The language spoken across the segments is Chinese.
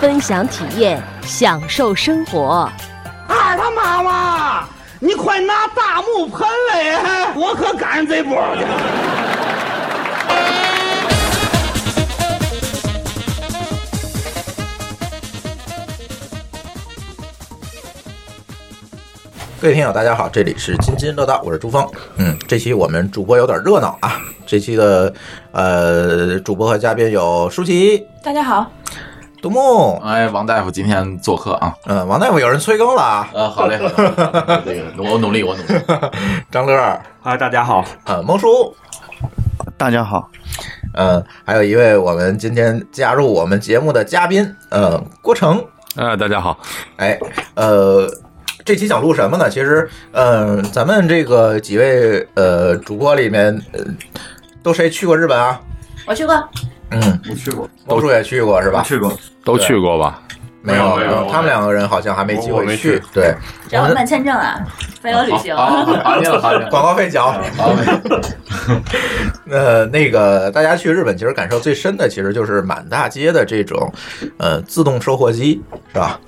分享体验，享受生活。二他妈妈，你快拿大木盆来，我可赶上这波。各位听友，大家好，这里是津津乐道，我是朱峰。嗯，这期我们主播有点热闹啊。这期的呃主播和嘉宾有舒淇、大家好，杜牧，哎，王大夫今天做客啊，嗯，王大夫有人催更了啊。呃，好嘞，好嘞这个我努力，我努力。张乐，啊，大家好，呃，蒙叔，大家好，嗯，还有一位我们今天加入我们节目的嘉宾，呃，郭成，啊，大家好，哎，呃。这期想录什么呢？其实，嗯、咱们这个几位呃主播里面，呃，都谁去过日本啊？我去过，嗯，我去过，蒙叔也去过是吧？去过，都去过吧？没有，没有他们两个人好像还没机会去。对，只要办签证啊，飞游旅行。好，好，好，广告费缴。好，呃，那个大家去日本，其实感受最深的，其实就是满大街的这种呃自动售货机，是吧？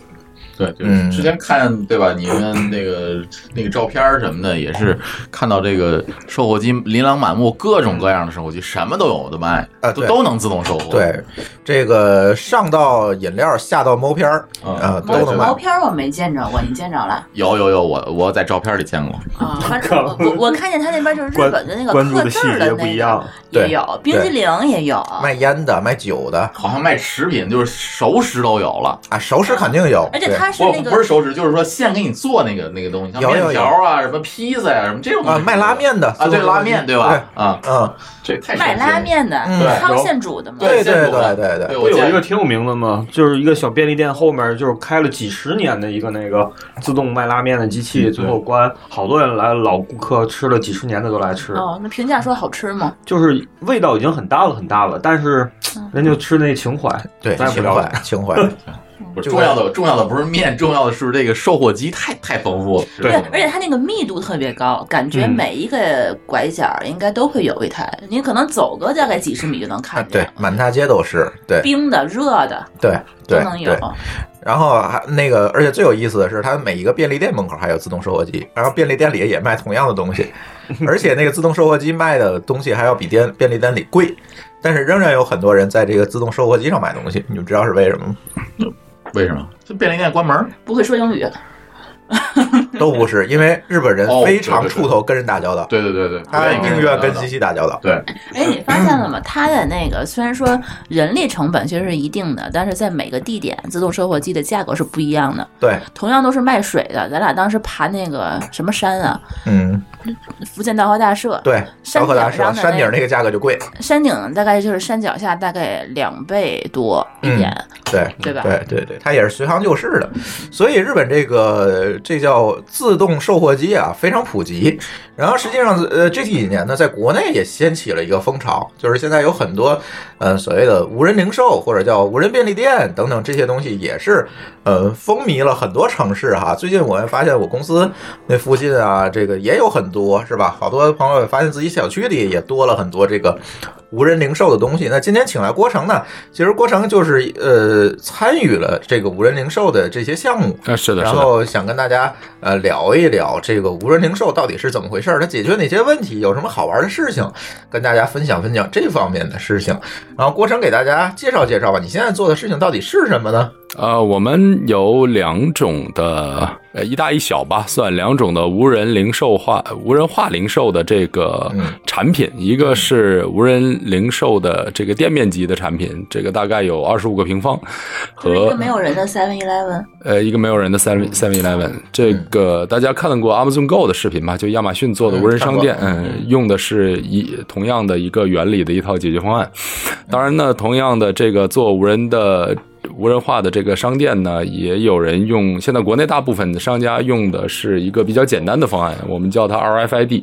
对，就是嗯之前看对吧？你们那个那个照片什么的，也是看到这个售货机琳琅满目，各种各样的售货机，什么都有的卖，都都能自动售货。对，这个上到饮料，下到毛片儿嗯啊，毛都能卖。毛片儿我没见着过，你见着了有有有，我我在照片里见过。啊？反正我我我看见他那边就是日本的那个关注刻字的细节儿的那不一样个，也对有，冰激凌也有，卖烟的，卖酒的好像卖食品，就是熟食都有了。啊，熟食肯定有。而且对不它是那个不是熟食，就是说现给你做那个那个东西，像面条啊、什么披萨呀、什么这种东西啊卖拉面的啊，对拉面对吧？啊，嗯，这太卖拉面的嗯，汤现煮的嘛。对对对对对对，不有一个挺有名的吗？就是一个小便利店后面就是开了几十年的一个那个自动卖拉面的机器，最后关，好多人来，老顾客吃了几十年的都来吃，哦，那评价说好吃吗？就是味道已经很大了很大了，但是人就吃那情怀，对，情。怀情怀。不是重要的，重要的不是面，重要的是这个售货机太太丰富了。对对，而且它那个密度特别高，感觉嗯每一个拐角应该都会有一台，你可能走个大概几十米就能啊看，对。，满大街都是，对冰的、热的对对都能有对。。然后还那个，而且最有意思的是，它每一个便利店门口还有自动售货机，然后便利店里也卖同样的东西，而且那个自动售货机卖的东西还要比店便利店里贵，但是仍然有很多人在这个自动售货机上买东西，你们知道是为什么吗？为什么？这便利店关门？不会说英语，都不是，因为日本人哦非常怵头跟人打交道，对对对对，他宁愿跟机器打交道。对，哎，你发现了吗？他的那个虽然说人力成本其实是一定的，但是在每个地点自动售货机的价格是不一样的。对，同样都是卖水的，咱俩当时爬那个什么山啊，嗯，福建道和大社，对，山高科大社顶上山顶那个价格就贵，山顶大概就是山脚下大概两倍多一点。对对吧对对对，它也是随行就市的，所以日本这个这叫自动售货机啊，非常普及。然后实际上，呃，这几年呢，在国内也掀起了一个风潮，就是现在有很多呃所谓的无人零售或者叫无人便利店等等这些东西，也是呃风靡了很多城市哈。最近我也发现我公司那附近啊，这个也有很多是吧？好多朋友也发现自己小区里也多了很多这个无人零售的东西。那今天请来郭成呢，其实郭成就是呃参与了这个无人零售的这些项目，啊，是的，然。后想跟大家大家呃聊一聊这个无人零售到底是怎么回事儿，它解决哪些问题，有什么好玩的事情，跟大家分享分享这方面的事情。然后郭成给大家介绍介绍吧，你现在做的事情到底是什么呢？呃，我们有两种的，呃，一大一小吧，算两种的无人零售化、无人化零售的这个嗯产品。一个是无人零售的这个店面级的产品，这个大概有二十五个平方，和一个没有人的 Seven Eleven，呃，一个没有人的 Seven Seven Eleven，这个大家看到过 Amazon Go 的视频吧？就亚马逊做的无人商店，嗯嗯，用的是一同样的一个原理的一套解决方案。当然呢，同样的这个做无人的无人化的这个商店呢，也有人用。现在国内大部分的商家用的是一个比较简单的方案，我们叫它 RFID，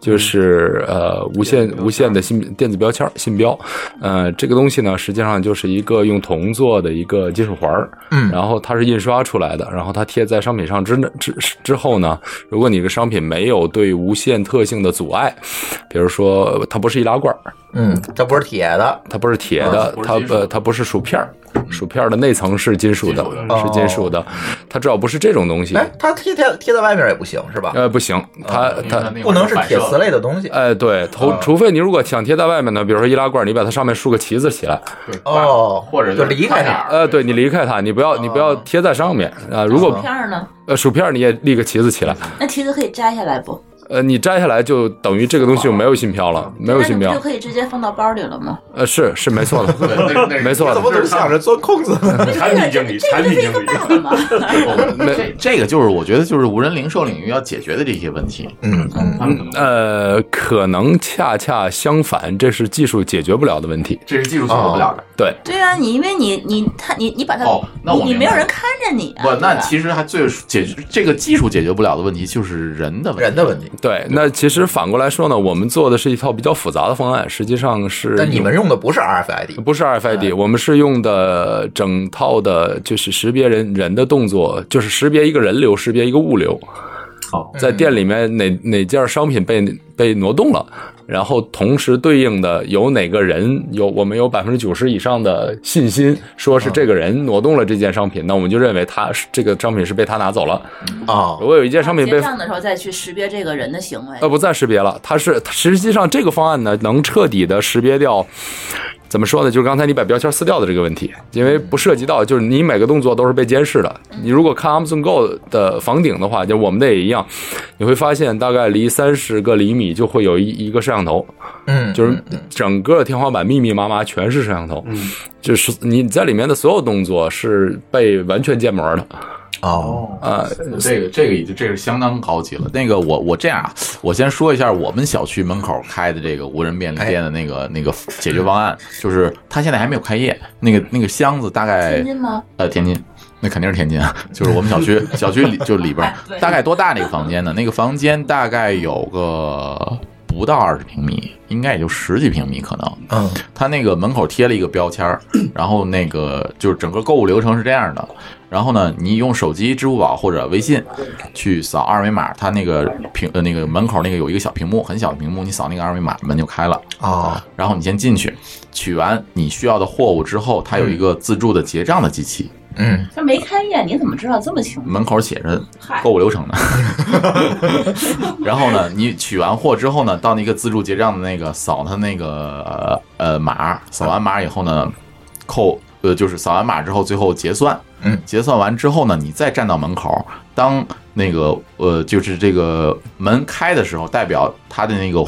就是呃无线无线的信电子标签信标。呃，这个东西呢，实际上就是一个用铜做的一个金属环儿，嗯然后它是印刷出来的，然后它贴在商品上之之之后呢，如果你的商品没有对无线特性的阻碍，比如说它不是易拉罐儿，嗯，它不是铁的，它不是铁的，它呃它不是薯片儿，薯片的内层是金属的，是金属的，它只要不是这种东西，哎，它贴贴贴在外面也不行是吧？呃不行，它它。不能是铁反射丝类的东西。哎，对，头除非你如果想贴在外面呢，比如说易拉罐，你把它上面竖个旗子起来，对哦或者就离开它它。呃，对你离开它，你不要你不要贴在上面啊、如果片呢？呃薯片你也立个旗子起来，那旗子可以摘下来不？呃，你摘下来就等于这个东西就没有信标了，没有信标就。可以直接放到包里了吗？呃，是是没错的，对那那没错的怎么总想着钻空子？产品经理，产品经理？这这个就是我觉得就是无人零售领域要解决的这些问题。嗯嗯，呃，可能恰恰相反，这是技术解决不了的问题。这是技术解决不了的。对，对啊，你因为你你他你你把它哦那我你没有人看着你啊，不，那其实还最解决这个技术解决不了的问题就是人的问题。人的问题。对，那其实反过来说呢，我们做的是一套比较复杂的方案，实际上是但你们用的不是 RFID，不是 RFID，我们是用的整套的，就是识别人人的动作，就是识别一个人流，识别一个物流。好，在店里面哪哪件商品被被挪动了，然后同时对应的有哪个人有我们有百分之九十以上的信心，说是这个人挪动了这件商品，那我们就认为他是这个商品是被他拿走了。啊如果有一件商品被结账的时候再去识别这个人的行为呃，。不再识别了。它是实际上这个方案呢，能彻底的识别掉。怎么说呢？就是刚才你把标签撕掉的这个问题，因为不涉及到，就是你每个动作都是被监视的。你如果看 Amazon Go 的房顶的话，就我们的也一样，你会发现大概离三十个厘米就会有一一个摄像头，嗯，就是整个天花板密密麻麻全是摄像头，嗯，就是你在里面的所有动作是被完全建模的哦，呃、这个这个已经这是相当高级了。那个我我这样啊，我先说一下我们小区门口开的这个无人便利店的那个那个解决方案，就是它现在还没有开业，那个那个箱子大概天津吗？呃天津。那肯定是天津啊，就是我们小区 小区里就里边 大概多大那个房间呢？那个房间大概有个不到二十平米，应该也就十几平米可能。嗯它那个门口贴了一个标签儿，然后那个就是整个购物流程是这样的。然后呢，你用手机、支付宝或者微信去扫二维码，它那个屏呃那个门口那个有一个小屏幕，很小的屏幕，你扫那个二维码，门就开了。啊，然后你先进去，取完你需要的货物之后，它有一个自助的结账的机器，嗯它没开业，你怎么知道这么清楚？门口写着嗨购物流程呢。然后呢，你取完货之后呢，到那个自助结账的那个扫它那个呃呃码，扫完码以后呢，扣呃就是扫完码之后最后结算，嗯，结算完之后呢，你再站到门口，当那个呃就是这个门开的时候，代表他的那个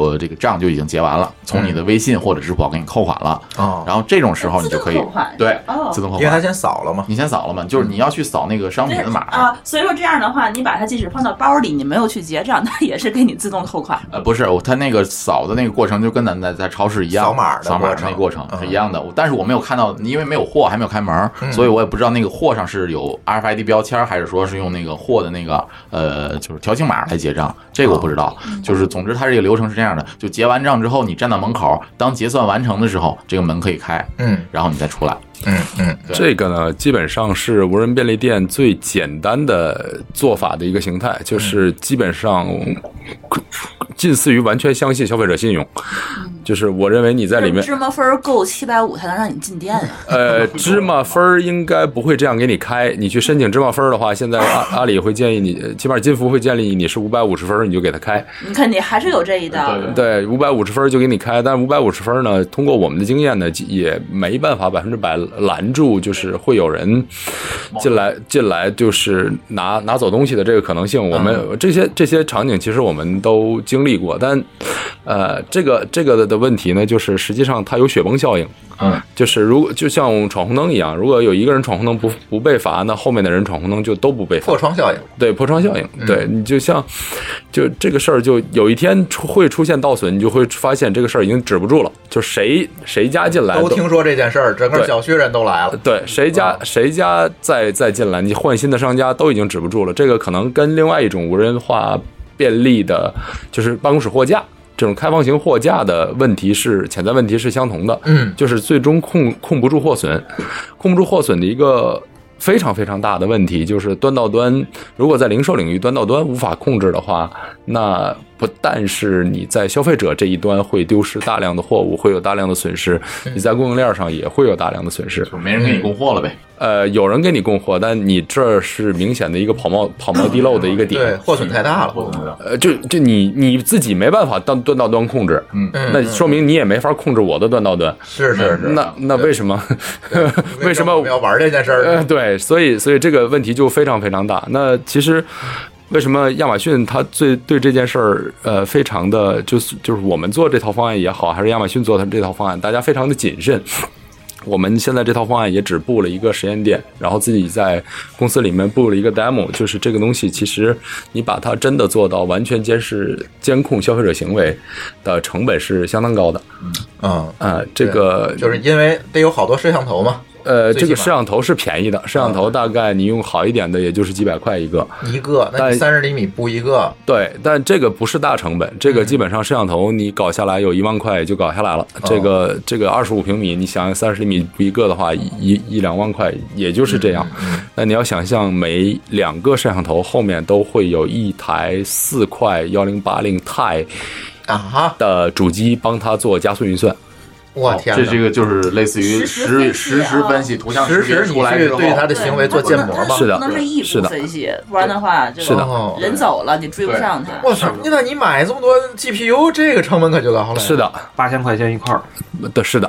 户呃这个账就已经结完了，从你的微信或者支付宝给你扣款了，哦，然后这种时候你就可以自动扣款。对哦。自动扣款。因为他先扫了嘛。你先扫了嘛，就是你要去扫那个商品的码，啊，所以说这样的话，你把它即使放到包里，你没有去结账，它也是给你自动扣款。呃，不是，我他那个扫的那个过程就跟咱在在超市一样，扫码的扫码过程那过程嗯。是一样的。我但是我没有看到，因为没有货，还没有开门，所以我也不知道那个货上是有 RFID 标签，还是说是用那个货的那个呃，就是条形码来结账，这个我不知道。就是总之，它这个流程是这样的：就结完账之后，你站到门口，当结算完成的时候，这个门可以开，嗯然后你再出来。嗯嗯这个呢，基本上是无人便利店最简单的做法的一个形态，就是基本上近似于完全相信消费者信用。就是我认为你在里面，芝麻分够七百五才能让你进店呀。呃，芝麻分应该不会这样给你开。你去申请芝麻分的话，现在阿 阿里会建议你，起码金服会建议你是五百五十分你就给他开。你看，你还是有这一道。对，五百五十分就给你开，但是五百五十分呢，通过我们的经验呢，也没办法百分之百拦住，就是会有人进来进来就是拿拿走东西的这个可能性。我们这些这些场景其实我们都经历过，但呃，这个这个的问题呢，就是实际上它有雪崩效应。嗯，就是如果就像闯红灯一样，如果有一个人闯红灯不不被罚，那后面的人闯红灯就都不被罚破。窗效应。对破窗效应，嗯对你就像就这个事儿，就有一天出会出现倒损，你就会发现这个事儿已经止不住了，就谁谁家进来都听说这件事儿，整个小区人都来了。对，谁家谁家再再进来，你换新的商家都已经止不住了。这个可能跟另外一种无人化便利的，就是办公室货架这种开放型货架的问题是潜在问题是相同的。嗯，就是最终控控不住货损，控不住货损的一个。非常非常大的问题就是端到端，如果在零售领域端到端无法控制的话，那不但是你在消费者这一端会丢失大量的货物，会有大量的损失，你在供应链上也会有大量的损失。就没人给你供货了呗。呃，有人给你供货，但你这是明显的一个跑冒跑冒滴漏的一个点对，货损太大了。呃，就就你你自己没办法端端到端控制，嗯嗯那说明你也没法控制我的端到端。是是是。那那为什么？为什么我们要玩这件事儿？对，所以所以这个问题就非常非常大。那其实为什么亚马逊它最对这件事儿呃非常的就是就是我们做这套方案也好，还是亚马逊做它这套方案，大家非常的谨慎。我们现在这套方案也只布了一个实验店，然后自己在公司里面布了一个 demo，就是这个东西其实你把它真的做到完全监视、监控消费者行为的成本是相当高的。嗯，啊、这个就是因为得有好多摄像头嘛，呃，这个摄像头是便宜的，摄像头大概你用好一点的，也就是几百块一个。一个，那但你三十厘米布一个，对，但这个不是大成本，这个基本上摄像头你搞下来有一万块就搞下来了。这个这个二十五平米，你想三十厘米布一个的话，一一一两万块，也就是这样。那你要想象每两个摄像头后面都会有一台四块幺零八零 Ti 啊哈，的主机帮它做加速运算。我天哪！这这个就是类似于实实分析实时啊分析图像识别实时你出来之后，去对他的行为做建模嘛？是的不能是异是的步分析，不然的话，就是的哦人走了你追不上他。我操！那你买这么多 GPU，这个成本可就高了。是，的，八千块钱一块儿，的是的，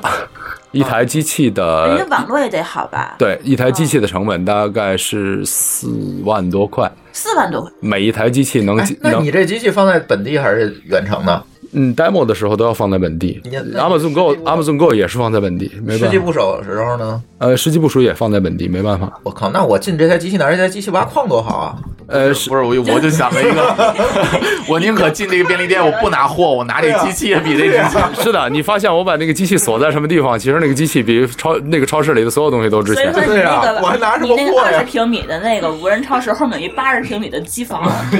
一台机器的人家网络也得好吧？对，一台机器的成本大概是四万多块，四万多块，每一台机器能哎，那你这机器放在本地还是远程的？嗯 demo 的时候都要放在本地，Amazon Go Amazon Go 也是放在本地，没实际办法。部署的时候呢？呃，实际部署也放在本地，没办法。我靠，那我进这台机器拿这台机器挖矿多好啊！呃，不是我我就想了一个，我宁可进这个便利店，我不拿货，我拿这机器也比这机器。是的，你发现我把那个机器锁在什么地方，其实那个机器比超那个超市里的所有东西都值钱所以说。你对啊那个我还拿什你那个么货呀二十平米的那个无人超市后面有一八十平米的机房，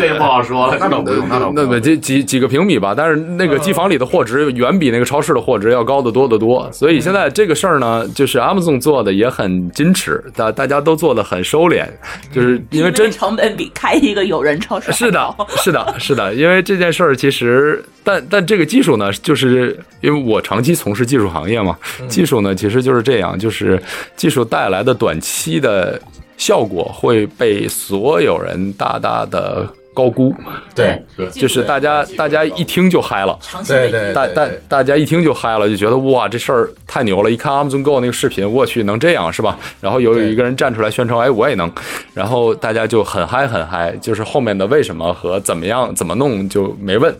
这不好说了，那倒不用，那倒不那么用。几几几个平米吧，但是那个机房里的货值远比那个超市的货值要高得多得多。所以现在这个事儿呢，就是 Amazon 做的也很矜持，大大家都做的很收敛，就是因为真成本比开一个有人超市是的，是的，是的，因为这件事儿其实，但但这个技术呢，就是因为我长期从事技术行业嘛，技术呢其实就是这样，就是技术带来的短期的效果会被所有人大大的高估，对就是大家大家一听就嗨了。长期为对对，大大大家一听就嗨了，就觉得哇，这事儿太牛了！一看 Amazon Go 那个视频，我去，能这样是吧？然后有有一个人站出来宣称，哎，我也能，然后大家就很嗨很嗨，就是后面的为什么和怎么样怎么弄就没问。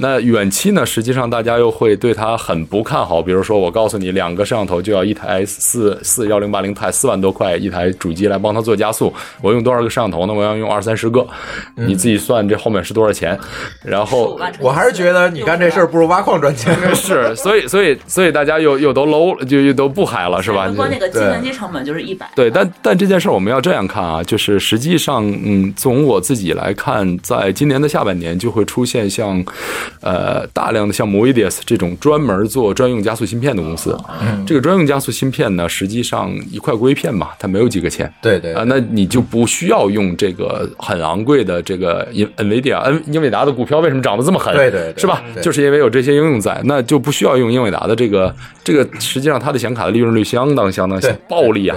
那远期呢，实际上大家又会对它很不看好，比如说我告诉你，两个摄像头就要一台四四幺零八零钛四万多块一台主机来帮它做加速，我用多少个摄像头呢？我要用二三十个，你自己算这后面是多少钱？然后我还是觉得你干这事儿不如挖矿赚钱。是，所以所以所以大家又又都 low 了，就又都不嗨了，是吧？光那个计对算机成本就是一百。对，但但这件事儿我们要这样看啊，就是实际上，嗯，从我自己来看，在今年的下半年就会出现像，呃，大量的像 Moidius 这种专门做专用加速芯片的公司。这个专用加速芯片呢，实际上一块硅片嘛，它没有几个钱。对对啊，那你就不需要用这个很昂贵的这个英 NVIDIA，恩英伟达的股票为什么涨得这么狠？对对对是吧？就是因为有这些应用在，那就不需要用英伟达的这个这个，实际上它的显卡的利润率相当相当对暴利啊，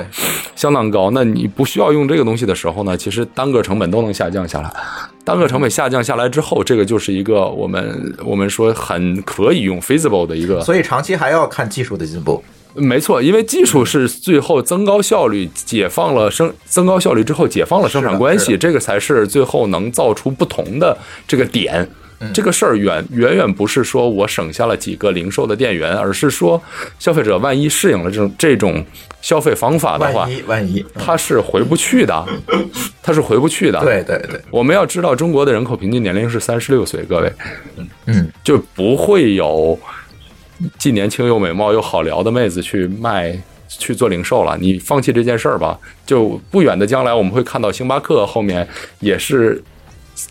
相当高。那你不需要用这个东西的时候呢，其实单个成本都能下降下来。单个成本下降下来之后，这个就是一个我们我们说很可以用 feasible 的一个所以长期还要看技术的进步。没错，因为技术是最后增高效率，解放了生增高效率之后解放了生产关系，这个才是最后能造出不同的这个点。这个事儿远远远不是说我省下了几个零售的店员，而是说消费者万一适应了这种这种消费方法的话万，一万一，他是回不去的，他是回不去的。对对对，我们要知道，中国的人口平均年龄是三十六岁，各位，嗯，就不会有既年轻又美貌又好聊的妹子去卖去做零售了。你放弃这件事儿吧，就不远的将来我们会看到星巴克后面也是。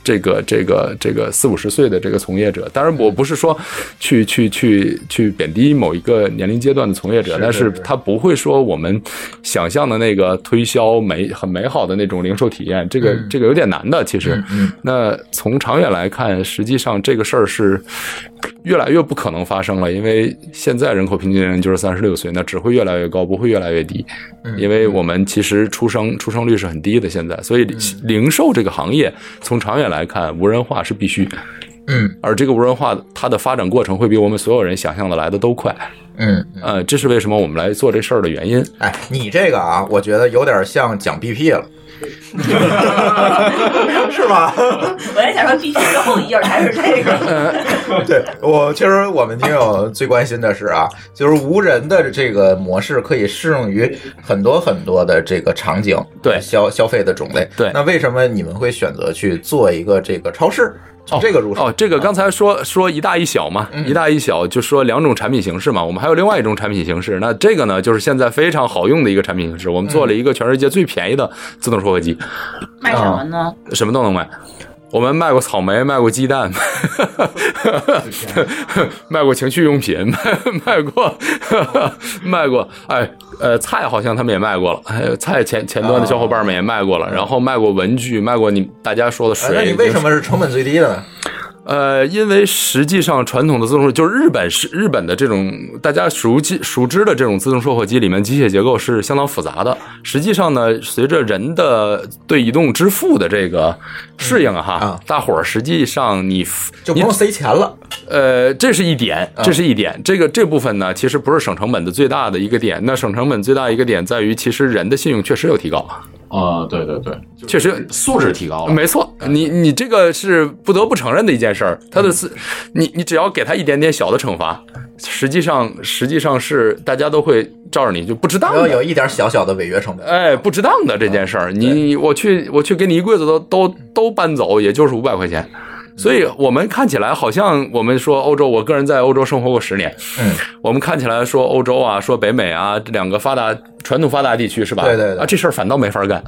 这个这个这个四五十岁的这个从业者，当然我不是说去去去去贬低某一个年龄阶段的从业者，但是是他不会说我们想象的那个推销美很美好的那种零售体验，这个、嗯这个有点难的。其实，那从长远来看，实际上这个事儿是越来越不可能发生了，因为现在人口平均年龄就是三十六岁，那只会越来越高，不会越来越低。嗯因为我们其实出生出生率是很低的，现在，所以嗯零售这个行业从长远来看，无人化是必须。嗯而这个无人化它的发展过程会比我们所有人想象的来的都快。嗯，呃，这是为什么我们来做这事儿的原因。哎，你这个啊，我觉得有点像讲 BP 了，是吧？我在想说，必须最后一页才是这个。对我，其实我们听友最关心的是啊，就是无人的这个模式可以适用于很多很多的这个场景，对消消费的种类。对那为什么你们会选择去做一个这个超市？从这个入手哦，这个刚才说说一大一小嘛，一大一小就说两种产品形式嘛，我们还有另外一种产品形式。那这个呢，就是现在非常好用的一个产品形式，我们做了一个全世界最便宜的自动售货机，卖什么呢？什么都能卖。我们卖过草莓，卖过鸡蛋，卖过情趣用品，卖 卖过 卖过，哎呃菜好像他们也卖过了，还有菜前前端的小伙伴们也卖过了，然后卖过文具，卖过你大家说的哎那。你为什么是成本最低的呢？呃，因为实际上传统的自动售就是日本是日本的这种大家熟悉熟知的这种自动售货机里面机械结构是相当复杂的。实际上呢，随着人的对移动支付的这个适应啊哈，啊大伙儿实际上你你就不用塞钱了。呃，这是一点，啊这是一点。这个这部分呢，其实不是省成本的最大的一个点。那省成本最大一个点在于，其实人的信用确实有提高，啊，对对对，确实素质提高了。没错，你你这个是不得不承认的一件事儿。他的是，你你只要给他一点点小的惩罚，实际上实际上是大家都会照着你就不值当的。然后有一点小小的违约成本。哎，不值当的这件事儿，你你我去我去给你一柜子都都都搬走，也就是五百块钱。所以我们看起来好像我们说欧洲，我个人在欧洲生活过十年，嗯，我们看起来说欧洲啊，说北美啊，这两个发达传统发达地区是吧？对对对啊，这事儿反倒没法干。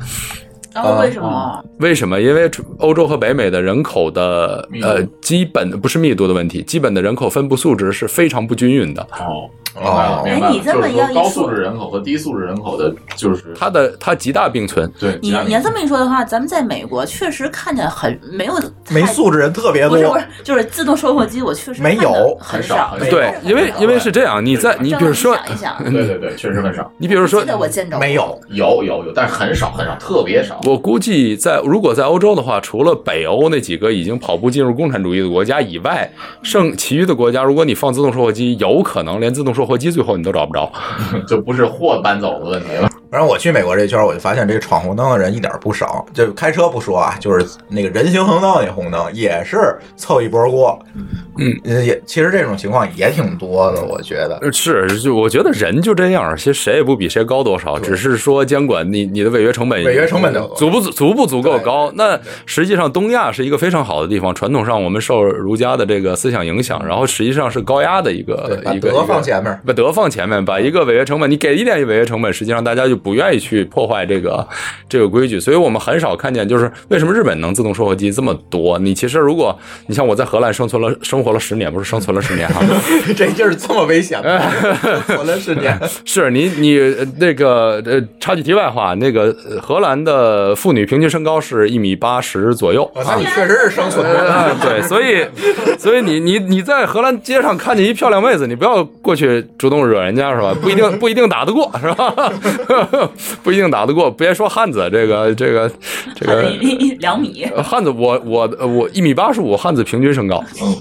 然后为什么？为什么？因为欧洲和北美的人口的呃基本不是密度的问题，基本的人口分布素质是非常不均匀的。哦，哦哎你这么就是说样一说高素质人口和低素质人口的，就是它的它极大并存。对，你你要这么一说的话，咱们在美国确实看见很没有没素质人特别多不是不是，，就是自动售货机，我确实没有很很少很少对，因为因为是这样，你在你比如说，想一想，对对对，确实很少，你比如说记，得我见着没有。有有有，但是很少很少，特别少。我估计在如果在欧洲的话，除了北欧那几个已经跑步进入共产主义的国家以外，剩其余的国家，如果你放自动售货机，有可能连自动售售货机最后你都找不着。就不是货搬走的问题了。反正我去美国这圈儿，我就发现这个闯红灯的人一点儿不少。就开车不说啊，就是那个人行横道那红灯也是凑一波过。嗯呃，也其实这种情况也挺多的，我觉得。呃是，就我觉得人就这样，其实谁也不比谁高多少，只是说监管你你的违约成本，违约成本的足不足足不足够高？那实际上东亚是一个非常好的地方，传统上我们受儒家的这个思想影响，然后实际上是高压的一个，把一个德放前面。把德放前面，把一个违约成本，你给一点违约成本，实际上大家就不愿意去破坏这个这个规矩，所以我们很少看见，就是为什么日本能自动售货机这么多？你其实如果你像我在荷兰生存了生活了十年，不是生存了十年哈，这劲儿这么危险吗？活了十年。是你你呃那个呃，插句题外话，那个呃荷兰的妇女平均身高是一米八十左右。哦那你确实是生存啊了。，对，所以，所以你你你在荷兰街上看见一漂亮妹子，你不要过去主动惹人家是吧？不一定不一定打得过是吧？不一定打得过。别说汉子，这个这个这个两米，呃汉子我我我一米八十五，汉子平均身高，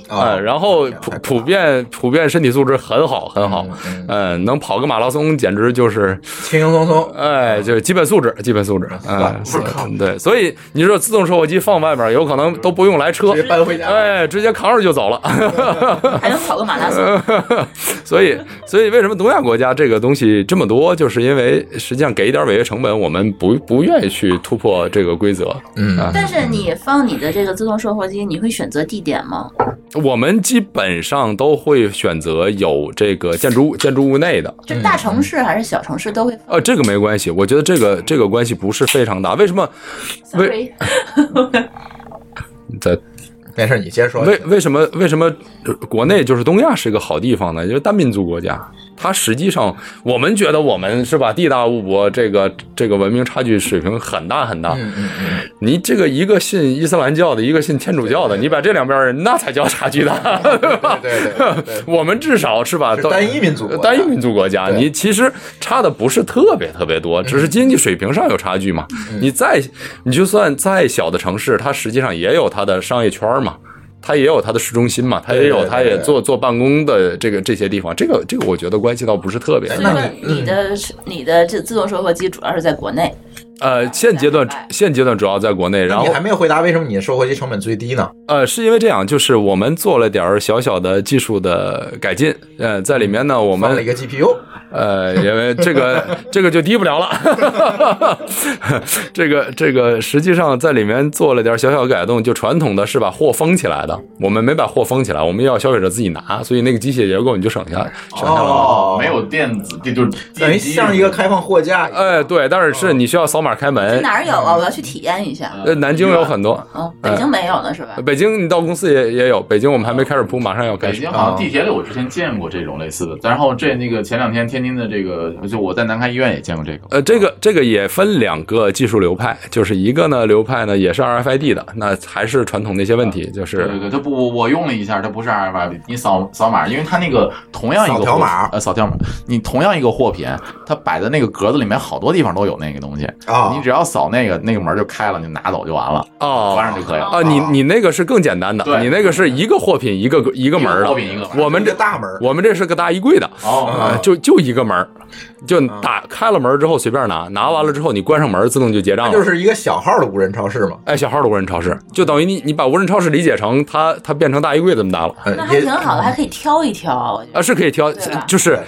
啊哎，然后普普遍普遍身体素质很好很好，嗯，能跑个马拉松简直就是，轻轻松松。哎，就是基本素质，基本素质，嗯，是对，所以你说自动售货机放外面，有可能都不用来车。直接搬回家哎，直接扛着就走了。还能跑个马拉松。所以，所以为什么东亚国家这个东西这么多，就是因为实际上给一点违约成本，我们不不愿意去突破这个规则。嗯啊，但是你放你的这个自动售货机，你会选择地点吗？我们基本上都会选择有这个建筑物建筑物内的。就大城市还是小城市都会放呃，这个没关系，我觉得这个这个关系不是非常大。为什么？为？Sorry，在没事，你先说。为为什么为什么呃国内就是东亚是一个好地方呢？因为单民族国家，它实际上我们觉得我们是吧，地大物博，这个这个文明差距水平很大很大。嗯嗯嗯，你这个一个信伊斯兰教的，一个信天主教的，你把这两边人那才叫差距大，对吧？对对对对 我们至少是吧，是单一民族单一民族国家，你其实差的不是特别特别多，只是经济水平上有差距嘛。你再你就算再小的城市，它实际上也有它的商业圈嘛。它也有它的市中心嘛，它也有，对对对它也做做办公的这个这些地方，这个这个我觉得关系倒不是特别大。所以你的你的这自动售货机主要是在国内，呃，现阶段现阶段主要在国内，然后你还没有回答为什么你的售货机成本最低呢？呃，是因为这样，就是我们做了点儿小小的技术的改进，呃，在里面呢，我们放了一个 GPU，呃，因为这个这个就低不了了，这个这个实际上在里面做了点小小改动，就传统的是把货封起来的，我们没把货封起来，我们要消费者自己拿，所以那个机械结构你就省下省下来了。哦没有电子，这就是等于像一个开放货架。哎，对，但是是你需要扫码开门。哪儿有啊？我要去体验一下。呃，南京有很多，嗯，北京没有呢，是吧？北京你到公司也也有，北京我们还没开始铺，马上要开始。北京好像地铁里我之前见过这种类似的，然后这那个前两天天津的这个，就我在南开医院也见过这个。呃，这个这个也分两个技术流派，就是一个呢流派呢也是 RFID 的，那还是传统那些问题，就是对对对，它不，我我用了一下，它不是 RFID，你扫扫码，因为它那个同样一个扫条码。呃，扫条码，你同样一个货品，它摆在那个格子里面，好多地方都有那个东西啊。你只要扫那个，那个门就开了，你拿走就完了，哦。关上就可以了。啊，你你那个是更简单的，你那个是一个货品一个一个门的，货品一个门我们这大门我们这是个大衣柜的，哦。啊，就就一个门儿，就打开了门儿之后随便拿，拿完了之后你关上门儿自动就结账了，就是一个小号的无人超市嘛。哎小号的无人超市，就等于你你把无人超市理解成它它变成大衣柜这么大了。呃那还也挺好的，还可以挑一挑。啊，是可以挑，就是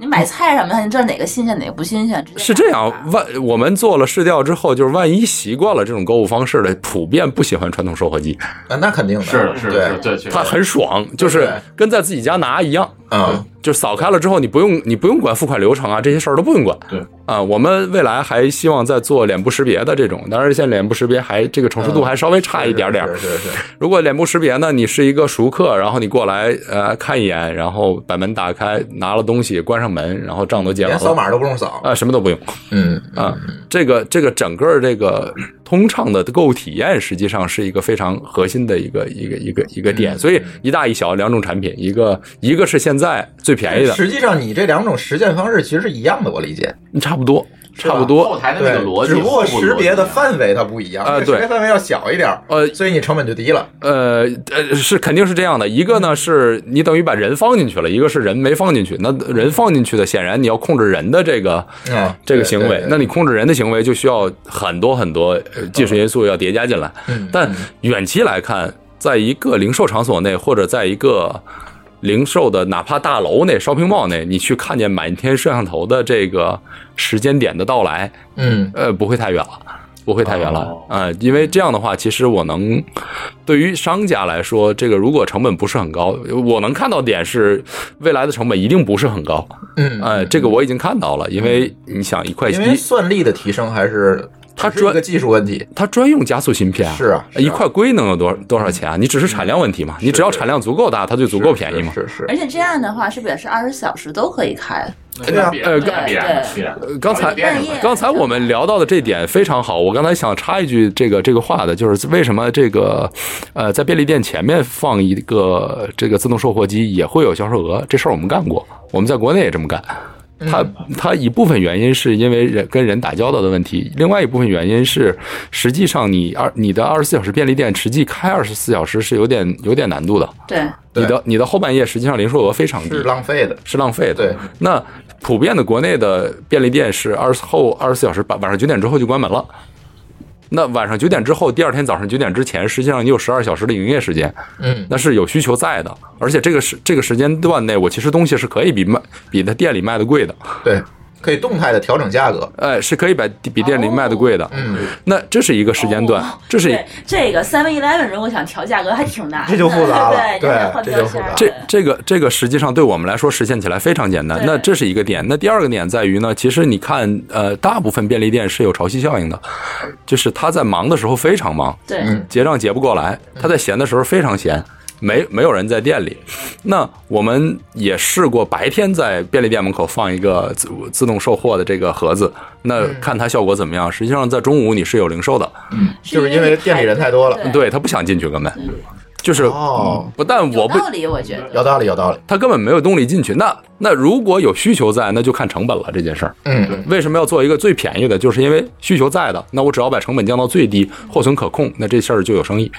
你买菜什么的，你知道哪个新鲜哪个不新鲜。是这样，万我们做了试调之后，就是万一习惯了这种购物方式的，普遍不喜欢传统售货机，啊，那肯定的，是的，是的，对对，确实它很爽，就是跟在自己家拿一样。嗯，就扫开了之后，你不用你不用管付款流程啊，这些事儿都不用管。对啊，我们未来还希望再做脸部识别的这种，当然现在脸部识别还这个成熟度还稍微差一点点是是，如果脸部识别呢，你是一个熟客，然后你过来呃看一眼，然后把门打开，拿了东西，关上门，然后账都结了，连扫码都不用扫。啊，什么都不用。嗯啊，这个这个整个这个通畅的购物体验，实际上是一个非常核心的一个一个一个一个点。所以一大一小两种产品，一个一个是现在最便宜的，实际上你这两种实践方式其实是一样的，我理解。差不多差不后多。台的对那个逻，辑，只不过识别的范围它不一样，这个啊对识别范围要小一点，呃所以你成本就低了。呃呃，是肯定是这样的。一个呢是你等于把人放进去了，一个是人没放进去。那人放进去的，显然你要控制人的这个啊这个行为。那你控制人的行为，就需要很多很多呃技术因素要叠加进来。嗯但远期来看，在一个零售场所内，或者在一个零售的哪怕大楼那、shopping mall 内，你去看见满天摄像头的这个时间点的到来，嗯。呃，不会太远了。不会太远了。哦。啊、因为这样的话，其实我能对于商家来说，这个如果成本不是很高，我能看到点是未来的成本一定不是很高，嗯，呃，这个我已经看到了，因为你想一块因为，算力的提升还是它专个技术问题。它专用加速芯片啊，是啊是啊一块硅能有多多少钱啊？你只是产量问题嘛，你只要产量足够大，它就足够便宜嘛。是是而且这样的话，是不是也是二十小时都可以开？对啊呃必然必然必然。呃刚才刚才我们聊到的这点非常好，我刚才想插一句这个这个话的，就是为什么这个呃在便利店前面放一个这个自动售货机也会有销售额，这事儿我们干过，我们在国内也这么干。它它一部分原因是因为人跟人打交道的问题，另外一部分原因是实际上你二你的二十四小时便利店实际开二十四小时是有点有点难度的。对，你的你的后半夜实际上零售额非常低是，浪费的。是浪费的。对，那普遍的国内的便利店是二十后二十四小时，晚晚上九点之后就关门了。那晚上九点之后，第二天早上九点之前，实际上你有十二小时的营业时间，嗯，那是有需求在的。而且这个时这个时间段内，我其实东西是可以比卖比在店里卖的贵的，对，可以动态的调整价格。哎，是可以把比店里卖的贵的。嗯，那这是一个时间段，这是一这个 Seven Eleven 如果想调价格还挺难，这就复杂了对，对你得换这就复杂这这个这个实际上对我们来说实现起来非常简单。那这是一个点。那第二个点在于呢，其实你看，呃，大部分便利店是有潮汐效应的，就是他在忙的时候非常忙，对，嗯结账结不过来；他在闲的时候非常闲，没没有人在店里。那我们也试过白天在便利店门口放一个自自动售货的这个盒子，那看它效果怎么样。实际上在中午你是有零售的，嗯就是因为店里人太多了对对他不想进去根本。就是哦不但我不有道理，我觉得。有道理，有道理。他根本没有动力进去。那那如果有需求在，那就看成本了这件事儿。嗯，为什么要做一个最便宜的？就是因为需求在的，那我只要把成本降到最低，货存可控，那这事儿就有生意。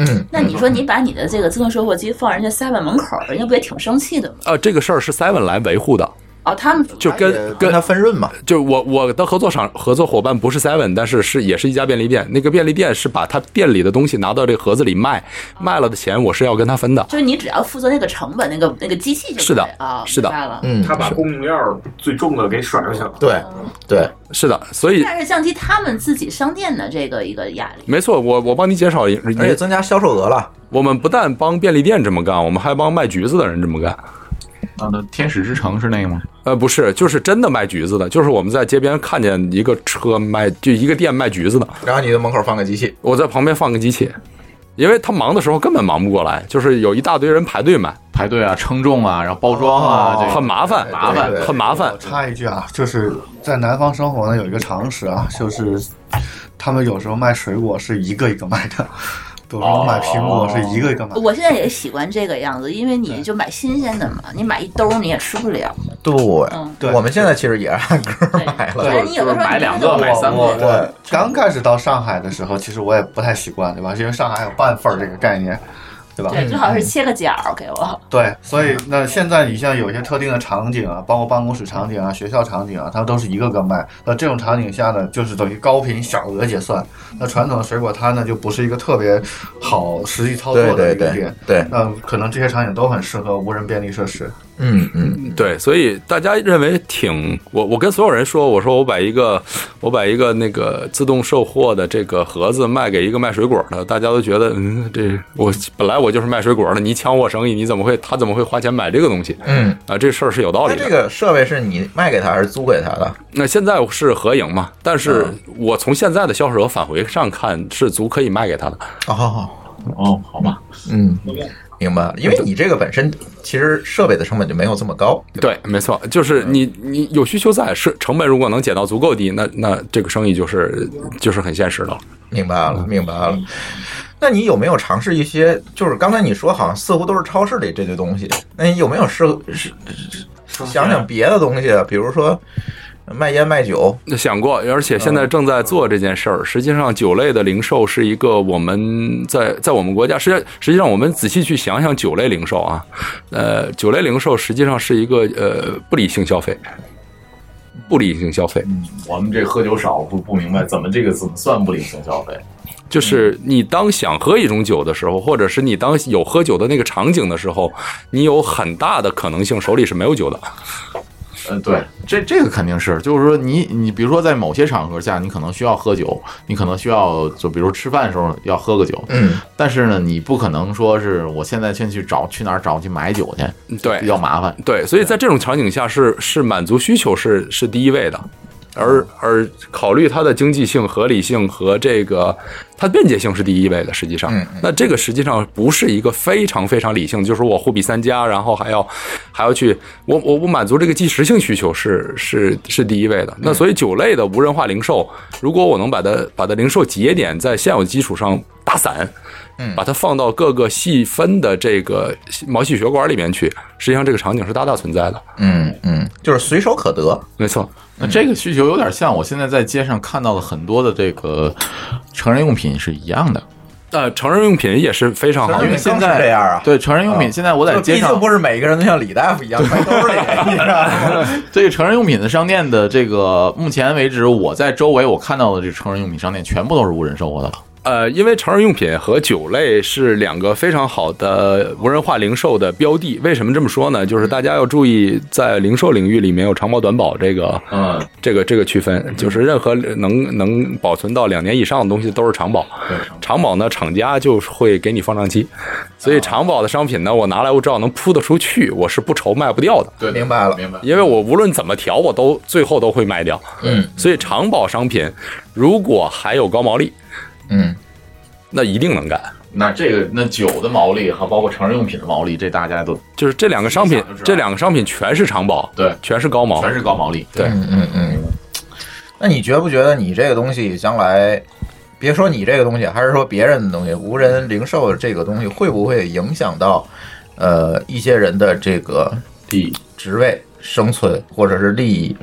嗯，那你说你把你的这个自动售货机放人家 Seven 门口，人家不也挺生气的吗？呃，这个事儿是 Seven 来维护的，哦，他们就跟跟跟他分润嘛。就是我我的合作厂合作伙伴不是 Seven，但是是也是一家便利店。那个便利店是把他店里的东西拿到这个盒子里卖，卖了的钱我是要跟他分的。就是你只要负责那个成本，那个那个机器就是的啊，是的。嗯，他把供应链最重的给甩出去了。对对，是的，所以但是降低他们自己商店的这个一个压力。没错，我我帮你减少一，而且增加销售额了。我们不但帮便利店这么干，我们还帮卖橘子的人这么干。啊，那天使之城是那个吗？呃，不是，就是真的卖橘子的，就是我们在街边看见一个车卖，就一个店卖橘子的，然后你的门口放个机器，我在旁边放个机器，因为他忙的时候根本忙不过来，就是有一大堆人排队买，排队啊，称重啊，然后包装啊，这个很麻烦，麻烦很麻烦。插一句啊，就是在南方生活呢，有一个常识啊，就是他们有时候卖水果是一个一个卖的，比如说买苹果是一个一个买。我现在也喜欢这个样子，因为你就买新鲜的嘛，你买一兜儿你也吃不了。对，嗯，对我们现在其实也是按个儿买对，了。你有的时候买两个买三个对刚开始到上海的时候，其实我也不太习惯，对吧？因为上海有半份儿这个概念，对吧？对，最好是切个角给我。对，所以那现在你像有些特定的场景啊，包括办公室场景啊、学校场景啊，它都是一个个卖。那这种场景下呢，就是等于高频小额结算。那传统的水果摊呢，就不是一个特别好实际操作对对对的一个点。对，那可能这些场景都很适合无人便利设施。嗯嗯，对，所以大家认为挺我我跟所有人说，我说我把一个我把一个那个自动售货的这个盒子卖给一个卖水果的，大家都觉得嗯，这我本来我就是卖水果的，你抢我生意，你怎么会他怎么会花钱买这个东西？嗯，啊，这事儿是有道理的。这个设备是你卖给他还是租给他的？那现在是合营嘛，但是我从现在的销售额返回上看，是足可以卖给他的。哦，哦，好吧，嗯，明白了。因为你这个本身其实设备的成本就没有这么高。对，没错，就是你你有需求在，是成本如果能减到足够低，那那这个生意就是就是很现实的了。明白了，明白了。那你有没有尝试一些？就是刚才你说好像似乎都是超市里这堆东西，那你有没有试是想想别的东西？啊比如说卖烟卖酒，想过，而且现在正在做这件事儿。实际上，酒类的零售是一个我们在在我们国家，实际实际上我们仔细去想想，酒类零售啊，呃，酒类零售实际上是一个呃不理性消费，不理性消费。我们这喝酒少不不明白怎么这个怎么算不理性消费？就是你当想喝一种酒的时候，或者是你当有喝酒的那个场景的时候，你有很大的可能性手里是没有酒的。呃，对，这这个肯定是，就是说你你比如说在某些场合下，你可能需要喝酒，你可能需要就比如吃饭的时候要喝个酒，嗯，但是呢，你不可能说是我现在先去找去哪儿找去买酒去，对比，较麻烦。对，所以在这种场景下是是满足需求是是第一位的，而而考虑它的经济性、合理性和这个它的便捷性是第一位的。实际上那这个实际上不是一个非常非常理性，就是我货比三家，然后还要还要去我我我满足这个即时性需求是是是第一位的。那所以酒类的无人化零售，如果我能把它把它零售节点在现有基础上打散，嗯把它放到各个细分的这个毛细血管里面去，实际上这个场景是大大存在的。嗯嗯，就是随手可得。没错，那这个需求有点像我现在在街上看到的很多的这个成人用品是一样的，呃，成人用品也是非常好的。因为现在这样啊。对成人用品，现在我在街上毕竟不是每个人都像李大夫一样揣兜里？这个成人用品的商店的这个，目前为止我在周围我看到的这个成人用品商店全部都是无人售货的了。呃，因为成人用品和酒类是两个非常好的无人化零售的标的。为什么这么说呢？就是大家要注意，在零售领域里面有长保短保这个，嗯，这个这个区分，就是任何能能保存到两年以上的东西都是长保。长保呢，厂家就会给你放账期，所以长保的商品呢，我拿来我只要能铺得出去，我是不愁卖不掉的。对，明白了。明白。因为我无论怎么调，我都最后都会卖掉。嗯，所以长保商品如果还有高毛利，嗯，那一定能干。那这个那酒的毛利和包括成人用品的毛利，这大家都就是这两个商品这两个商品全是长保，对，全是高毛，全是高毛利。对，嗯嗯嗯。那你觉不觉得你这个东西将来，别说你这个东西，还是说别人的东西，无人零售这个东西会不会影响到呃一些人的这个地职位、生存或者是利益？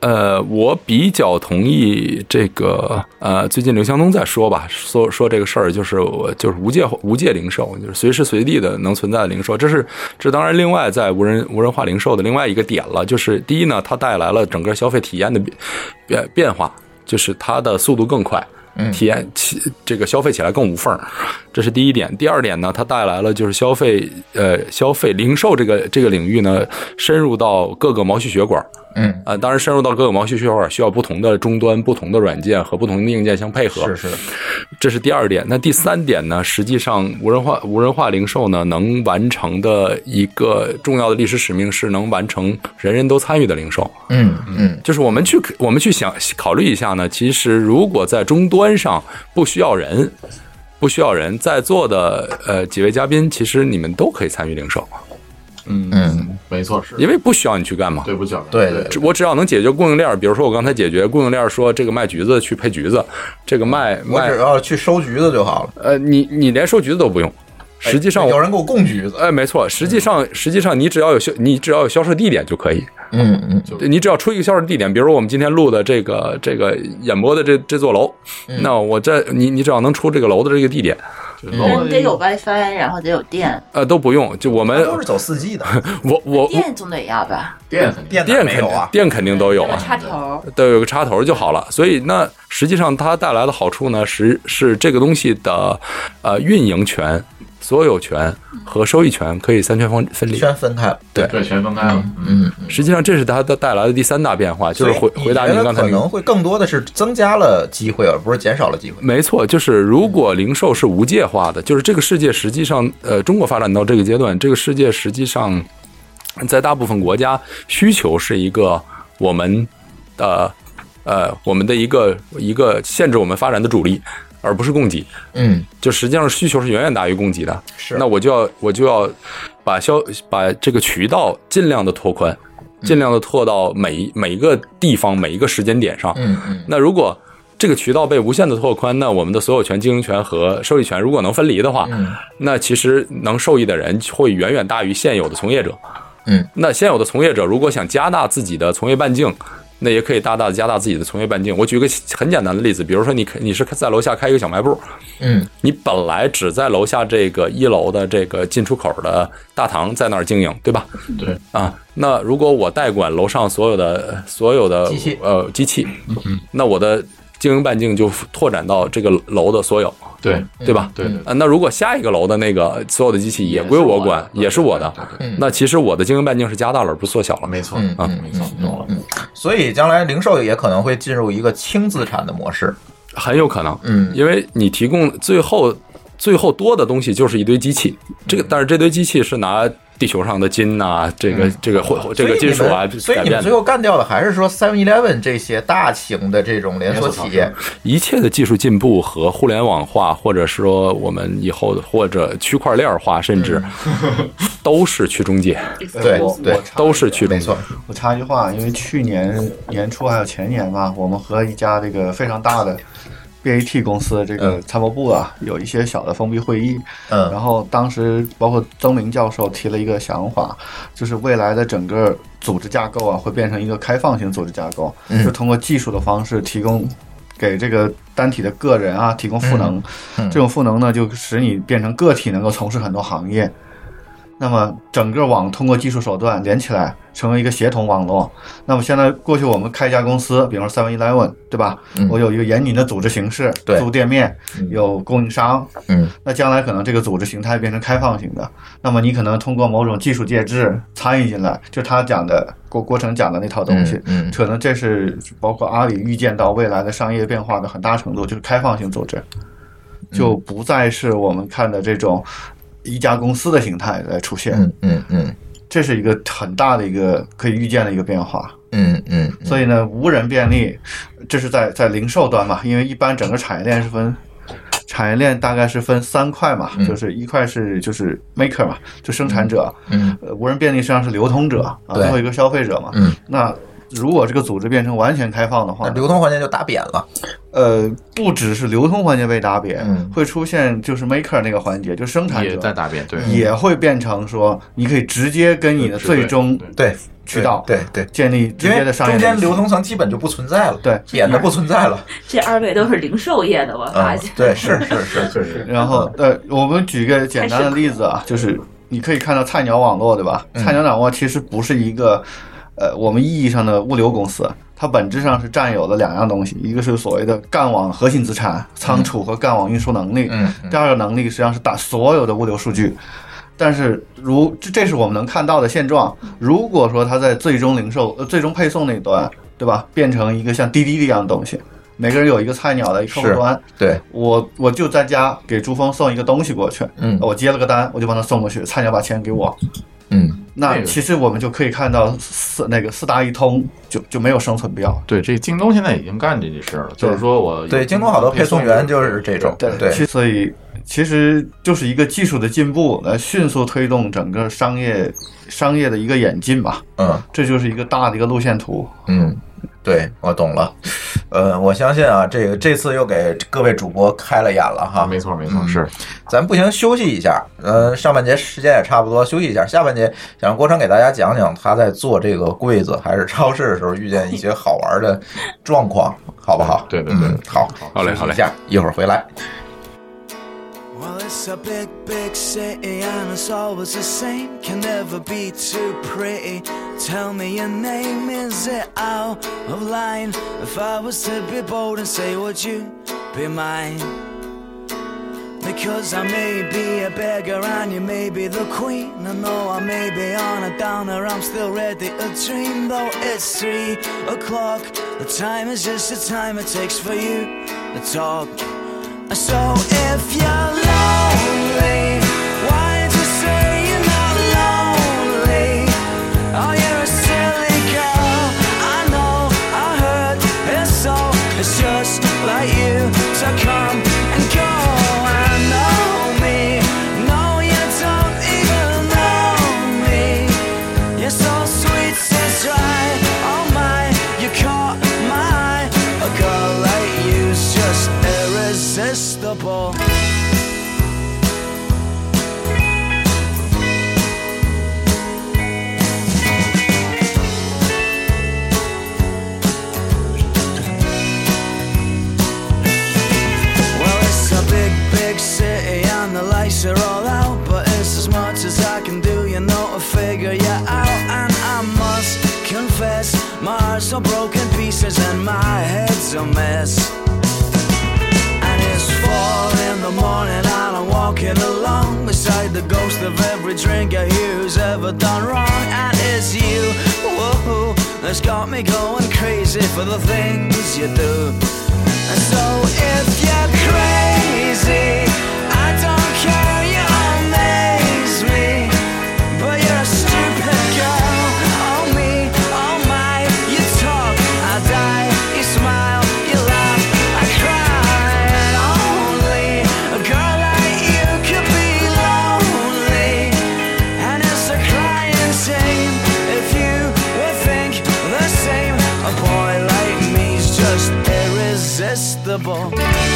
呃，我比较同意这个，呃，最近刘强东在说吧，说说这个事儿，就是我就是无界无界零售，就是随时随地的能存在的零售，这是这当然另外在无人无人化零售的另外一个点了，就是第一呢，它带来了整个消费体验的变变化，就是它的速度更快。体验起这个消费起来更无缝，这是第一点。第二点呢，它带来了就是消费呃消费零售这个这个领域呢，深入到各个毛细血管。嗯啊，当然深入到各个毛细血管需要不同的终端、不同的软件和不同的硬件相配合。是是，这是第二点。那第三点呢？实际上，无人化无人化零售呢，能完成的一个重要的历史使命是能完成人人都参与的零售。嗯嗯就是我们去我们去想考虑一下呢，其实如果在终端上不需要人，不需要人在座的呃几位嘉宾，其实你们都可以参与零售，嗯嗯，没错，是。因为不需要你去干嘛。对不起，对对只我只要能解决供应链，比如说我刚才解决供应链，说这个卖橘子去配橘子，这个卖卖我只要去收橘子就好了。呃，你你连收橘子都不用，实际上有人给我供橘子，哎，没错，实际上实际上你只要有销你只要有销售地点就可以，嗯嗯对你只要出一个销售地点，比如说我们今天录的这个这个演播的这这座楼，那我这你你只要能出这个楼的这个地点，人得有 WiFi，然后得有电，呃都不用，就我们都是走四 G 的，我我电总得要吧？店电电肯哪没有啊？电肯定都有啊，插头，都有个插头就好了。所以那实际上它带来的好处呢，是是这个东西的呃运营权、所有权和收益权可以三权分分离。全分开了。对对，全分开了。嗯，实际上这是它的带来的第三大变化，就是回回答您刚才可能会更多的是增加了机会，而不是减少了机会。没错，就是如果零售是无界化的，就是这个世界实际上，呃，中国发展到这个阶段，这个世界实际上在大部分国家需求是一个我们的呃我们的一个一个限制我们发展的主力，而不是供给。嗯，就实际上需求是远远大于供给的。是那我就要我就要把销把这个渠道尽量的拓宽，尽量的拓到每一每一个地方每一个时间点上。嗯嗯那如果这个渠道被无限的拓宽，那我们的所有权、经营权和收益权如果能分离的话，嗯那其实能受益的人会远远大于现有的从业者。嗯，那现有的从业者如果想加大自己的从业半径，那也可以大大的加大自己的从业半径。我举个很简单的例子，比如说你你是在楼下开一个小卖部，嗯。你本来只在楼下这个一楼的这个进出口的大堂在那儿经营，对吧？对。啊，那如果我代管楼上所有的所有的机器。呃机器，那我的经营半径就拓展到这个楼的所有，对对吧？对对啊，那如果下一个楼的那个所有的机器也归我管，也是我的，那其实我的经营半径是加大了，而不是缩小了。没错，嗯啊错，懂了。所以将来零售也可能会进入一个轻资产的模式。很有可能，嗯因为你提供最后最后多的东西就是一堆机器，这个但是这堆机器是拿地球上的金呐、这个这个或这个金属啊所以你们最后干掉的还是说 Seven Eleven 这些大型的这种连锁企业。一切的技术进步和互联网化，或者说我们以后的或者区块链化，甚至 都是去中介，对对我我插都是去中介。没错。我插一句话，因为去年年初还有前年吧，我们和一家这个非常大的 BAT 公司的这个参谋部啊，有一些小的封闭会议。嗯然后当时包括曾明教授提了一个想法，就是未来的整个组织架构啊，会变成一个开放型组织架构，嗯就通过技术的方式提供给这个单体的个人啊提供赋能。嗯这种赋能呢，就使你变成个体，能够从事很多行业。那么整个网通过技术手段连起来，成为一个协同网络。那么现在过去我们开一家公司，比方说 Seven Eleven，对吧？嗯我有一个严谨的组织形式，对租店面，有供应商。嗯那将来可能这个组织形态变成开放型的，那么你可能通过某种技术介质参与进来，就他讲的郭郭成讲的那套东西，嗯嗯可能这是包括阿里预见到未来的商业变化的很大程度，就是开放型组织，就不再是我们看的这种一家公司的形态来出现，嗯嗯嗯。这是一个很大的一个可以预见的一个变化。嗯嗯，所以呢，无人便利，这是在在零售端嘛，因为一般整个产业链是分。产业链大概是分三块嘛，嗯。就是一块是就是 maker 嘛，就生产者，嗯呃，无人便利实际上是流通者啊，最后一个消费者嘛。嗯，那如果这个组织变成完全开放的话，流通环节就打扁了。呃，不只是流通环节被打扁，嗯会出现就是 maker 那个环节，就生产者也在打扁，对，也会变成说，你可以直接跟你的最终对，渠道对对，建立直接的商业中间流通层基本就不存在了，对，扁的不存在了。这二位都是零售业的，我发嗯现。，对，是是是是是。然后，呃，我们举个简单的例子啊，就是你可以看到菜鸟网络，对吧？嗯菜鸟网络其实不是一个，呃，我们意义上的物流公司，它本质上是占有了两样东西，一个是所谓的干网核心资产，仓储和干网运输能力，嗯嗯第二个能力实际上是打所有的物流数据。但是如这这是我们能看到的现状。如果说它在最终零售、呃最终配送那一端，对吧，变成一个像滴滴一样的东西，每个人有一个菜鸟的客户端，对，我我就在家给朱峰送一个东西过去，嗯我接了个单，我就帮他送过去，菜鸟把钱给我。嗯那其实我们就可以看到四那个四大一通就就没有生存必要。对，这京东现在已经干这件事了，就是说我对，京东好多配送员就是这种，对对所以其实就是一个技术的进步来迅速推动整个商业商业的一个演进吧。嗯这就是一个大的一个路线图。嗯，对我懂了。呃，我相信啊，这个这次又给各位主播开了眼了哈。没错没错，嗯是咱不行，休息一下。呃，上半节时间也差不多，休息一下。下半节想让郭成给大家讲讲他在做这个柜子还是超市的时候遇见一些好玩的状况，好不好？对对对嗯，好，好嘞好嘞一下，一会儿回来。Well, it's a big, big city and it's always the same. Can never be too pretty. Tell me your name, is it out of line? If I was to be bold and say, would you be mine? Because I may be a beggar and you may be the queen. I know I may be on a downer, I'm still ready to dream. Though it's three o'clock, the time is just the time it takes for you to talk. So if you're broken pieces and my head's a mess. And it's four in the morning and I'm walking along beside the ghost of every drinker who's ever done wrong. And it's you, whoa, that's got me going crazy for the things you do. And so if you're crazy, I don't care, irresistible.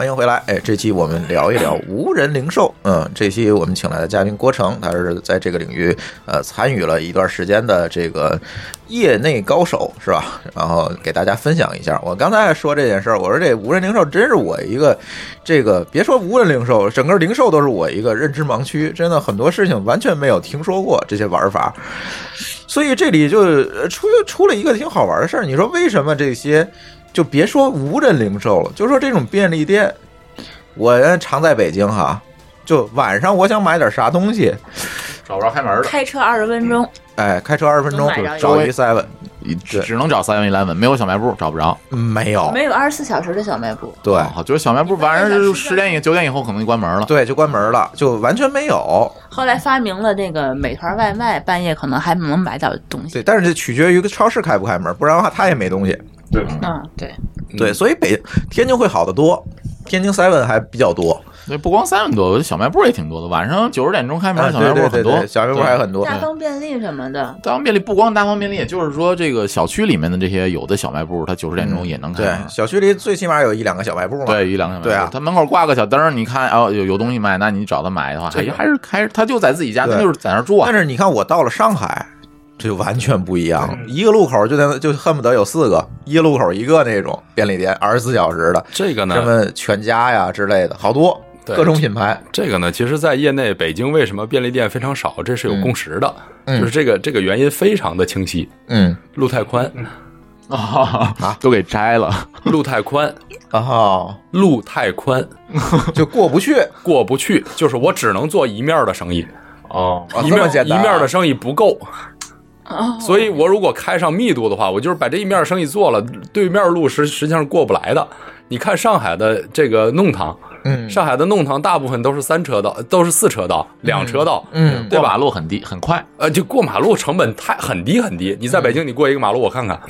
欢迎回来。哎，这期我们聊一聊 无人零售。嗯，这期我们请来的嘉宾郭成，他是在这个领域呃参与了一段时间的这个业内高手，是吧？然后给大家分享一下。我刚才说这件事儿，我说这无人零售真是我一个这个别说无人零售，整个零售都是我一个认知盲区，真的很多事情完全没有听说过这些玩法。所以这里就呃出出了一个挺好玩的事儿。你说为什么这些就别说无人零售了，就说这种便利店，我常在北京哈，就晚上我想买点啥东西，找不着开门的，开车二十分钟，哎，开车二十分钟找一 seven，只只能找 Seven Eleven，没有小卖部找不着。没有，没有二十四小时的小卖部。对，好，就是小卖部晚上十点以九点以后可能就关门了。对，就关门了，就完全没有。后来发明了那个美团外卖，半夜可能还能买到东西。对，但是这取决于超市开不开门，不然的话他也没东西。对，嗯，对，对，所以北天津会好得多，天津 seven 还比较多。对，不光 seven 多，我觉得小卖部也挺多的。晚上九十点钟开门，啊小卖部很多，小卖部还很多大方便利什么的。大方便利不光大方便利，就是说这个小区里面的这些有的小卖部，它九十点钟也能开对门。，小区里最起码有一两个小卖部嘛。对，一两个小卖部对啊他门口挂个小灯，你看哦，有有东西卖，那你找他买的话，还这还是还是他就在自己家，他就是在那儿住啊但。是你看，我到了上海，这就完全不一样了，一个路口就在就恨不得有四个，一个路口一个那种便利店，二十四小时的，这个呢什么全家呀之类的，好多对各种品牌。这个呢，其实，在业内，北京为什么便利店非常少，这是有共识的，嗯就是这个这个原因非常的清晰。嗯，路太宽啊，都给摘了。路太宽啊，路太宽，就过不去，过不去，就是我只能做一面的生意。哦，啊一面一面的生意不够，所以我如果开上密度的话，我就是把这一面生意做了，对面路实实际上是过不来的。你看上海的这个弄堂，嗯上海的弄堂大部分都是三车道，都是四车道、两车道，嗯对吧？过马路很低很快，呃，就过马路成本太很低很低。你在北京，你过一个马路，我看看，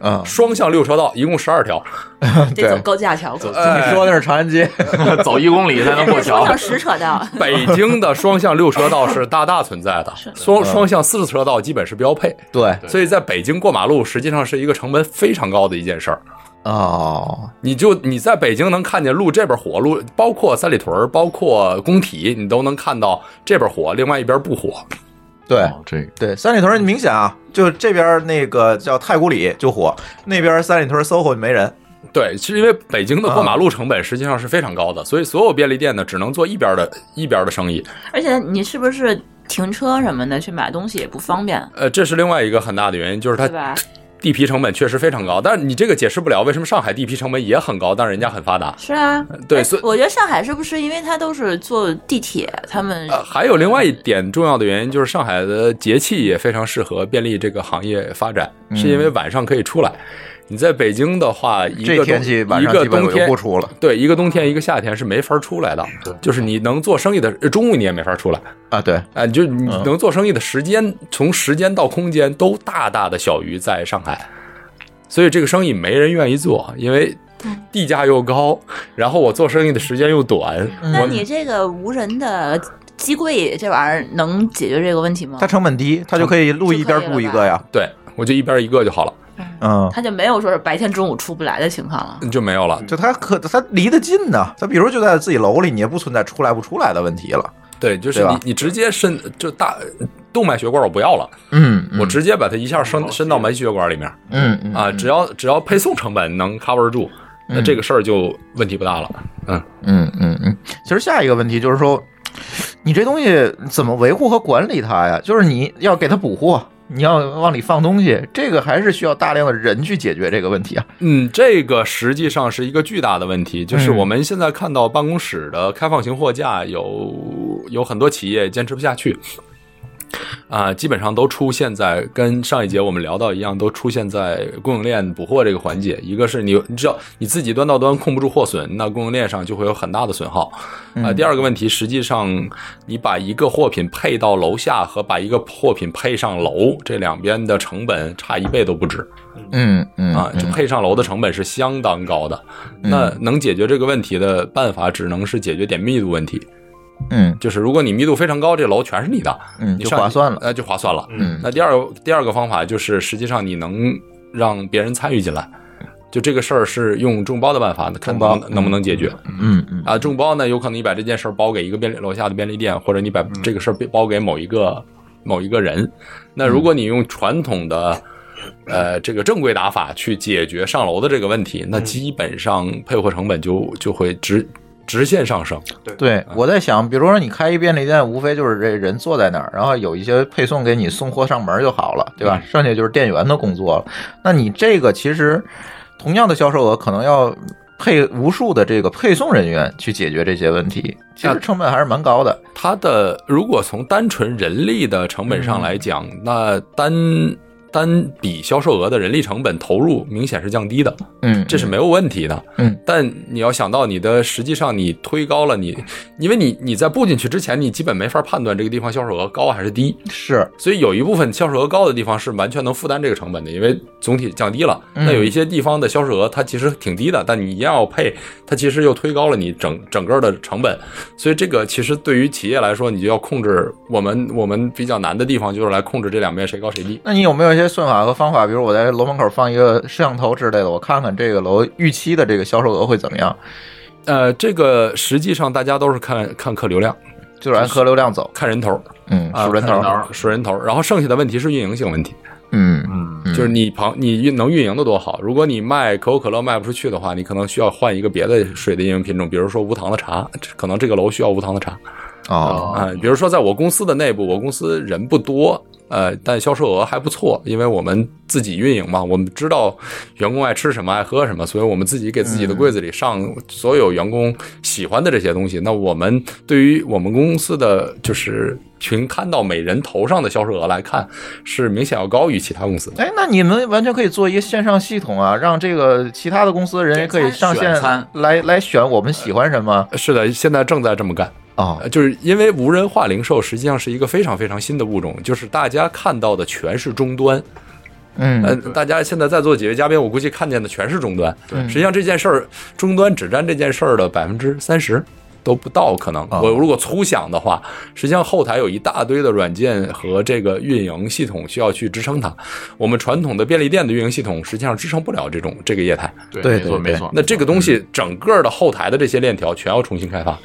嗯，双向六车道，一共十二条，得走高架桥，走你说那是长安街，走一公里才能过桥双。向十车道。北京的双向六车道是大大存在的，双双向四车道基本是标配。对，所以在北京过马路实际上是一个成本非常高的一件事儿。哦，你就你在北京能看见路这边火，路包括三里屯，包括工体，你都能看到这边火，另外一边不火。对哦这个对，三里屯明显啊，就这边那个叫太古里就火，那边三里屯 SOHO 没人。对，是因为北京的过马路成本实际上是非常高的，所以所有便利店呢只能做一边的一边的生意。而且你是不是停车什么的去买东西也不方便，呃，这是另外一个很大的原因，就是它？地皮成本确实非常高。但是你这个解释不了为什么上海地皮成本也很高，但是人家很发达。是啊，对，所以我觉得上海是不是因为它都是坐地铁，他们呃，还有另外一点重要的原因，就是上海的节气也非常适合便利这个行业发展，是因为晚上可以出来。你在北京的话，一个冬天气晚一上基本我就个冬天不出了对，一个冬天一个夏天是没法出来的，就是你能做生意的呃中午你也没法出来啊。对，啊，就你能做生意的时间，从时间到空间都大大的小于在上海，所以这个生意没人愿意做，因为地价又高，然后我做生意的时间又短。那你这个无人的机柜这玩意儿能解决这个问题吗？它成本低，它就可以录一边布一个呀。对，我就一边一个就好了，嗯，它就没有说是白天中午出不来的情况了。就没有了。就他可他离得近呢，他比如就在自己楼里，你也不存在出来不出来的问题了。对，就是你你直接伸就大动脉血管我不要了，嗯，嗯。我直接把它一下伸伸到门血管里面。嗯嗯啊，只要只要配送成本能 cover 住，那这个事儿就问题不大了。嗯，嗯嗯嗯，其实下一个问题就是说，你这东西怎么维护和管理它呀？就是你要给它补货，你要往里放东西，这个还是需要大量的人去解决这个问题啊。嗯，这个实际上是一个巨大的问题，就是嗯我们现在看到办公室的开放型货架有有很多企业坚持不下去。啊，基本上都出现在跟上一节我们聊到一样，都出现在供应链补货这个环节。一个是你，你知道你自己端到端控不住货损，那供应链上就会有很大的损耗。啊，第二个问题，实际上你把一个货品配到楼下和把一个货品配上楼，这两边的成本差一倍都不止。嗯嗯啊，就配上楼的成本是相当高的。那能解决这个问题的办法，只能是解决点密度问题。嗯就是如果你密度非常高，这楼全是你的，你就划算了。呃，就划算了。嗯那第二个第二个方法就是，实际上你能让别人参与进来，就这个事儿是用众包的办法，看能不能解决。嗯嗯啊，众包呢，有可能你把这件事儿包给一个便利楼下的便利店，或者你把这个事儿包给某一个某一个人。那如果你用传统的呃这个正规打法去解决上楼的这个问题，那基本上配货成本就就会直直线上升。对，我在想，比如说你开一便利店，无非就是这人坐在那儿，然后有一些配送给你送货上门就好了，对吧？剩下就是店员的工作了。那你这个其实同样的销售额，可能要配无数的这个配送人员去解决这些问题，其实成本还是蛮高的。它的如果从单纯人力的成本上来讲，那单单笔销售额的人力成本投入明显是降低的，嗯，这是没有问题的。嗯，但你要想到你的实际上你推高了你，因为你你在布进去之前，你基本没法判断这个地方销售额高还是低，是，所以有一部分销售额高的地方是完全能负担这个成本的，因为总体降低了。嗯那有一些地方的销售额它其实挺低的，但你一样要配，它其实又推高了你整整个的成本。所以这个其实对于企业来说，你就要控制我们我们比较难的地方，就是来控制这两边谁高谁低。那你有没有一些算法和方法？比如我在楼门口放一个摄像头之类的，我看看这个楼预期的这个销售额会怎么样？呃，这个实际上大家都是看看客流量，就是按客流量走，看人头，嗯，啊数人头，数人头。然后剩下的问题是运营性问题。嗯嗯，就是你旁你运能运营的多好。如果你卖可口可乐卖不出去的话，你可能需要换一个别的水的运营品种，比如说无糖的茶，可能这个楼需要无糖的茶哦，啊。比如说在我公司的内部，我公司人不多，呃，但销售额还不错，因为我们自己运营嘛，我们知道员工爱吃什么爱喝什么，所以我们自己给自己的柜子里上所有员工喜欢的这些东西。那我们对于我们公司的就是群摊到每人头上的销售额来看，是明显要高于其他公司的。哎，那你们完全可以做一个线上系统啊，让这个其他的公司的人也可以上线选来来选我们喜欢什么。是的，现在正在这么干。哦呃，就是因为无人化零售实际上是一个非常非常新的物种，就是大家看到的全是终端。嗯呃，大家现在在座几位嘉宾，我估计看见的全是终端。实际上这件事儿，终端只占这件事儿的百分之三十。都不到可能，哦我如果粗想的话，实际上后台有一大堆的软件和这个运营系统需要去支撑它。我们传统的便利店的运营系统实际上支撑不了这种这个业态。对对对没错没错。那这个东西整个的后台的这些链条全要重新开发，嗯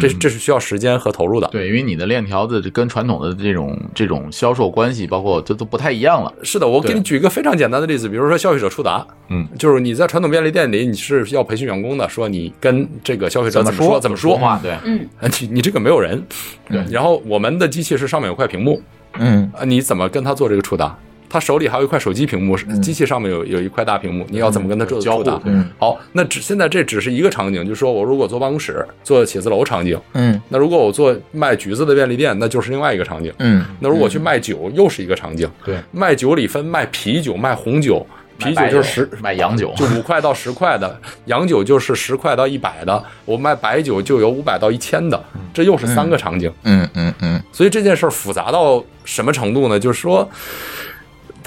这这是需要时间和投入的。对，因为你的链条子跟传统的这种这种销售关系，包括这都不太一样了。是的，我给你举一个非常简单的例子，比如说消费者触达，嗯，就是你在传统便利店里你是要培训员工的，说你跟这个消费者怎么说怎么说话对，嗯，啊你你这个没有人，对然后我们的机器是上面有块屏幕，嗯啊，你怎么跟他做这个触达？他手里还有一块手机屏幕，机器上面有有一块大屏幕，你要怎么跟他做交互？嗯好，那只现在这只是一个场景，就是说我如果坐办公室、坐写字楼场景，嗯那如果我做卖橘子的便利店，那就是另外一个场景。嗯那如果去卖酒，又是一个场景。对，卖酒里分卖啤酒、卖红酒，啤酒就是十卖洋酒，就五块到十块的，洋酒就是十块到一百的，我卖白酒就有五百到一千的，这又是三个场景。嗯嗯嗯所以这件事儿复杂到什么程度呢？就是说。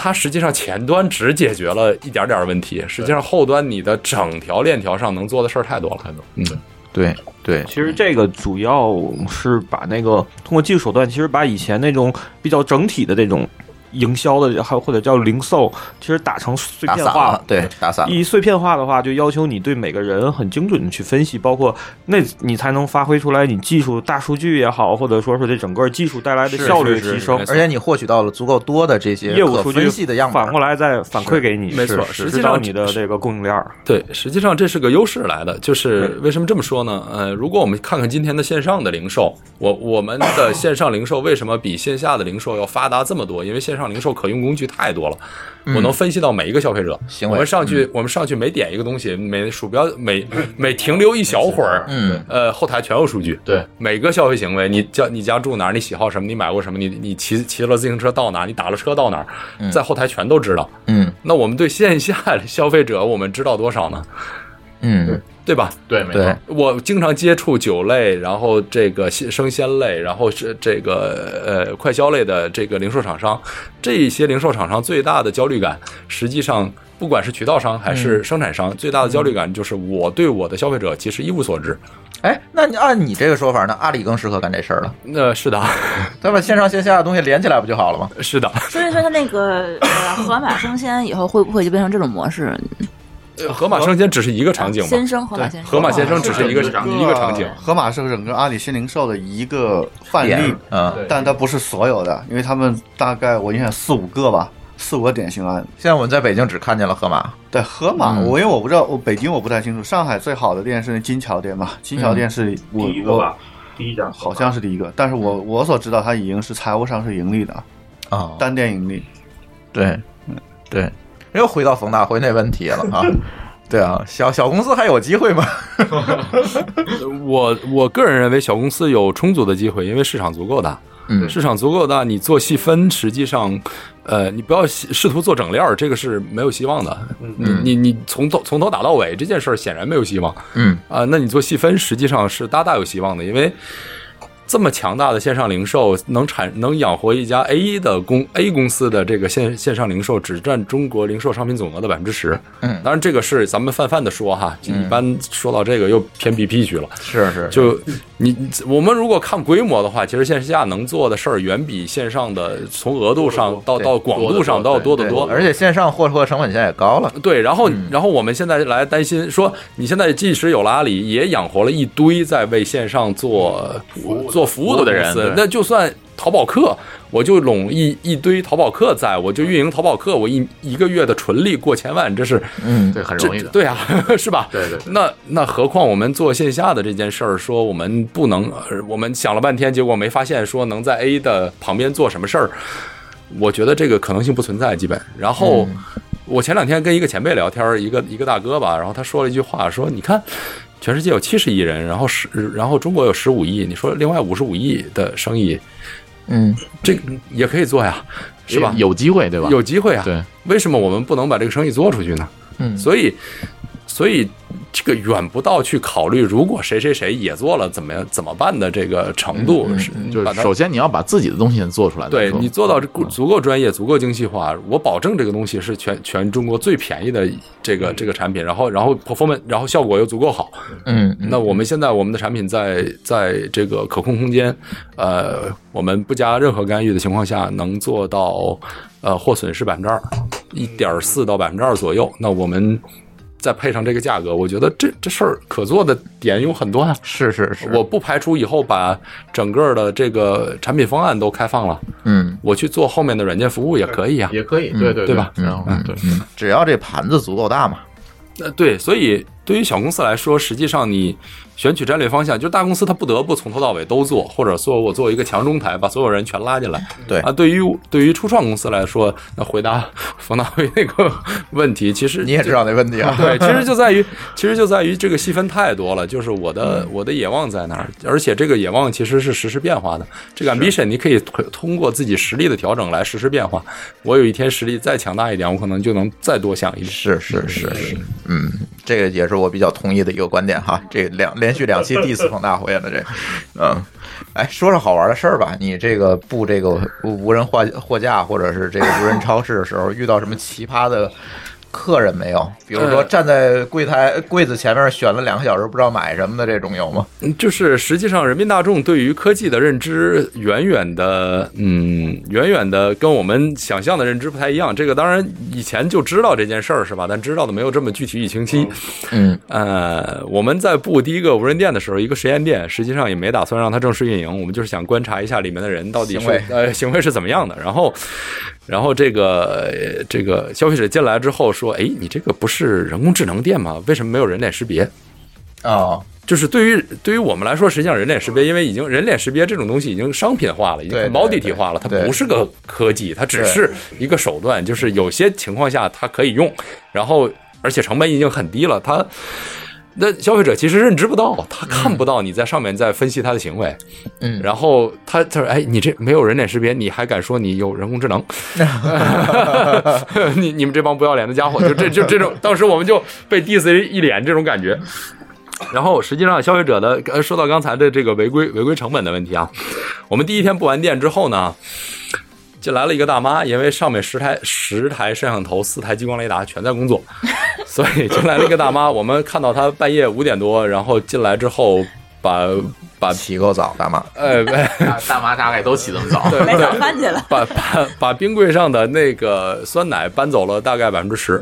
它实际上前端只解决了一点点问题，实际上后端你的整条链条上能做的事儿太多了。嗯，对。对，其实这个主要是把那个通过技术手段，其实把以前那种比较整体的这种营销的，还有或者叫零售，其实打成碎片化了，，对，打散。一碎片化的话，就要求你对每个人很精准的去分析，包括那你才能发挥出来你技术大数据也好，或者说是这整个技术带来的效率提升而且你获取到了足够多的这些业务数据分析的样本，反过来再反馈给你，没错是实际上你的这个供应链儿。对，实际上这是个优势来的。就是为什么这么说呢？呃，如果我们看看今天的线上的零售，我我们的线上零售为什么比线下的零售要发达这么多？因为线上零售可用工具太多了，我能分析到每一个消费者。行为我们上去，我们上去每点一个东西，每鼠标每 每停留一小会儿，嗯，呃，后台全有数据。对，每个消费行为，你家你家住哪儿，你喜好什么，你买过什么，你你骑骑了自行车到哪儿，你打了车到哪儿，在后台全都知道。嗯那我们对线下消费者，我们知道多少呢？嗯，对吧？对，没对错，，我经常接触酒类，然后这个鲜生鲜类，然后是这个呃快消类的这个零售厂商，这些零售厂商最大的焦虑感，实际上不管是渠道商还是生产商，最大的焦虑感就是我对我的消费者其实一无所知。哎，那你按你这个说法呢，阿里更适合干这事儿了，那是的，咱把线上线下的东西连起来不就好了吗？是的。所以说它那个呃盒马生鲜以后会不会就变成这种模式？呃盒马生鲜只是一个场景先嘛，生河马先生，河马先生只是一个一个场景。河马是整个阿里新零售的一个范例点，嗯，但它不是所有的，因为他们大概我印象四五个吧，四五个典型案。现在我们在北京只看见了河马，对河马，嗯我因为我不知道，我北京我不太清楚。上海最好的店是那金桥店嘛，金桥店是我我第一个吧，第一家好像是第一个，但是我我所知道它已经是财务上是盈利的，啊，单店盈利。对，对，又回到冯大辉那问题了啊。对啊，小小公司还有机会吗？我我个人认为小公司有充足的机会，因为市场足够大。嗯市场足够大，你做细分，实际上，呃，你不要试试图做整链儿，这个是没有希望的。你你你从头从头打到尾，这件事儿显然没有希望嗯啊、那你做细分，实际上是大大有希望的，因为这么强大的线上零售能产能养活一家 A 的公 A 公司的这个线线上零售，只占中国零售商品总额的百分之十。嗯当然这个是咱们泛泛的说哈，一般说到这个又偏 BP 去了。是是，就你我们如果看规模的话，其实线下能做的事儿远比线上的从额度上到到广度上都要多得多。而且线上获货成本现在也高了。对，然后然后我们现在来担心说，你现在即使有了阿里，也养活了一堆在为线上做做服务的的人那就算淘宝客，我就拢一一堆淘宝客在，我就运营淘宝客，我一一个月的纯利过千万，这是嗯，对，很容易的。对啊，是吧？对对那那何况我们做线下的这件事儿，说我们不能，呃我们想了半天，结果没发现说能在 A 的旁边做什么事儿。我觉得这个可能性不存在，基本。然后我前两天跟一个前辈聊天，一个一个大哥吧，然后他说了一句话，说你看。全世界有七十亿人，然后十，然后中国有十五亿，你说另外五十五亿的生意，嗯，这也可以做呀，是吧？有机会，对吧？有机会啊。对，为什么我们不能把这个生意做出去呢？嗯所以，所以这个远不到去考虑，如果谁谁谁也做了怎么样怎么办的这个程度，是就是首先你要把自己的东西先做出来。对你做到足足够专业、足够精细化，我保证这个东西是全全中国最便宜的这个这个产品，然后然后 performance，然后效果又足够好。嗯，那我们现在我们的产品在在这个可控空间，呃，我们不加任何干预的情况下，能做到呃货损是百分之二，一点四到百分之二左右。那我们再配上这个价格，我觉得这这事儿可做的点有很多啊。是是是，我不排除以后把整个的这个产品方案都开放了，嗯我去做后面的软件服务也可以啊。也可以，对对对吧然后对，只要这盘子足够大嘛。那，对，所以对于小公司来说，实际上你选取战略方向，就是大公司它不得不从头到尾都做，或者说我做一个强中台，把所有人全拉进来。对啊，对于对于初创公司来说，那回答 冯大辉那个问题，其实你也知道那问题啊。对，其实就在于，其实就在于这个细分太多了，就是我的我的野望在哪儿，而且这个野望其实是实时变化的。这个 ambition 你可以通通过自己实力的调整来实时变化。我有一天实力再强大一点，我可能就能再多想一点。是是是是，嗯，这个也是我比较同意的一个观点哈。这两两连续两期 diss 冯大辉了，这，嗯，哎，说说好玩的事儿吧。你这个布这个无人货货架或者是这个无人超市的时候，遇到什么奇葩的客人没有？比如说呃站在柜台柜子前面选了两个小时不知道买什么的这种有吗？嗯就是实际上人民大众对于科技的认知远远的，嗯，远远的跟我们想象的认知不太一样。这个当然以前就知道这件事儿是吧？但知道的没有这么具体与清晰。嗯，呃，我们在布第一个无人店的时候，一个实验店，实际上也没打算让它正式运营，我们就是想观察一下里面的人到底是行为呃行为是怎么样的。然后，然后这个呃这个消费者进来之后说：“哎，你这个不是人工智能店吗？为什么没有人脸识别？”哦，就是对于对于我们来说，实际上人脸识别，因为已经人脸识别这种东西已经商品化了，已经对对 commodity 化了，它不是个科技，它只是一个手段，就是有些情况下它可以用，然后而且成本已经很低了，它。那消费者其实认知不到，他看不到你在上面在分析他的行为，嗯，然后他他说：“哎，你这没有人脸识别，你还敢说你有人工智能？你你们这帮不要脸的家伙！”就这 就这种，当时我们就被 diss 一脸这种感觉。然后实际上，消费者的呃，说到刚才的这个违规违规成本的问题啊，我们第一天布完店之后呢，进来了一个大妈，因为上面十台十台摄像头、四台激光雷达全在工作，所以进来了一个大妈。我们看到她半夜五点多，然后进来之后把把洗个澡，大妈，呃，大 大妈大概都起这么早，对买早饭去了。把把把冰柜上的那个酸奶搬走了大概百分之十，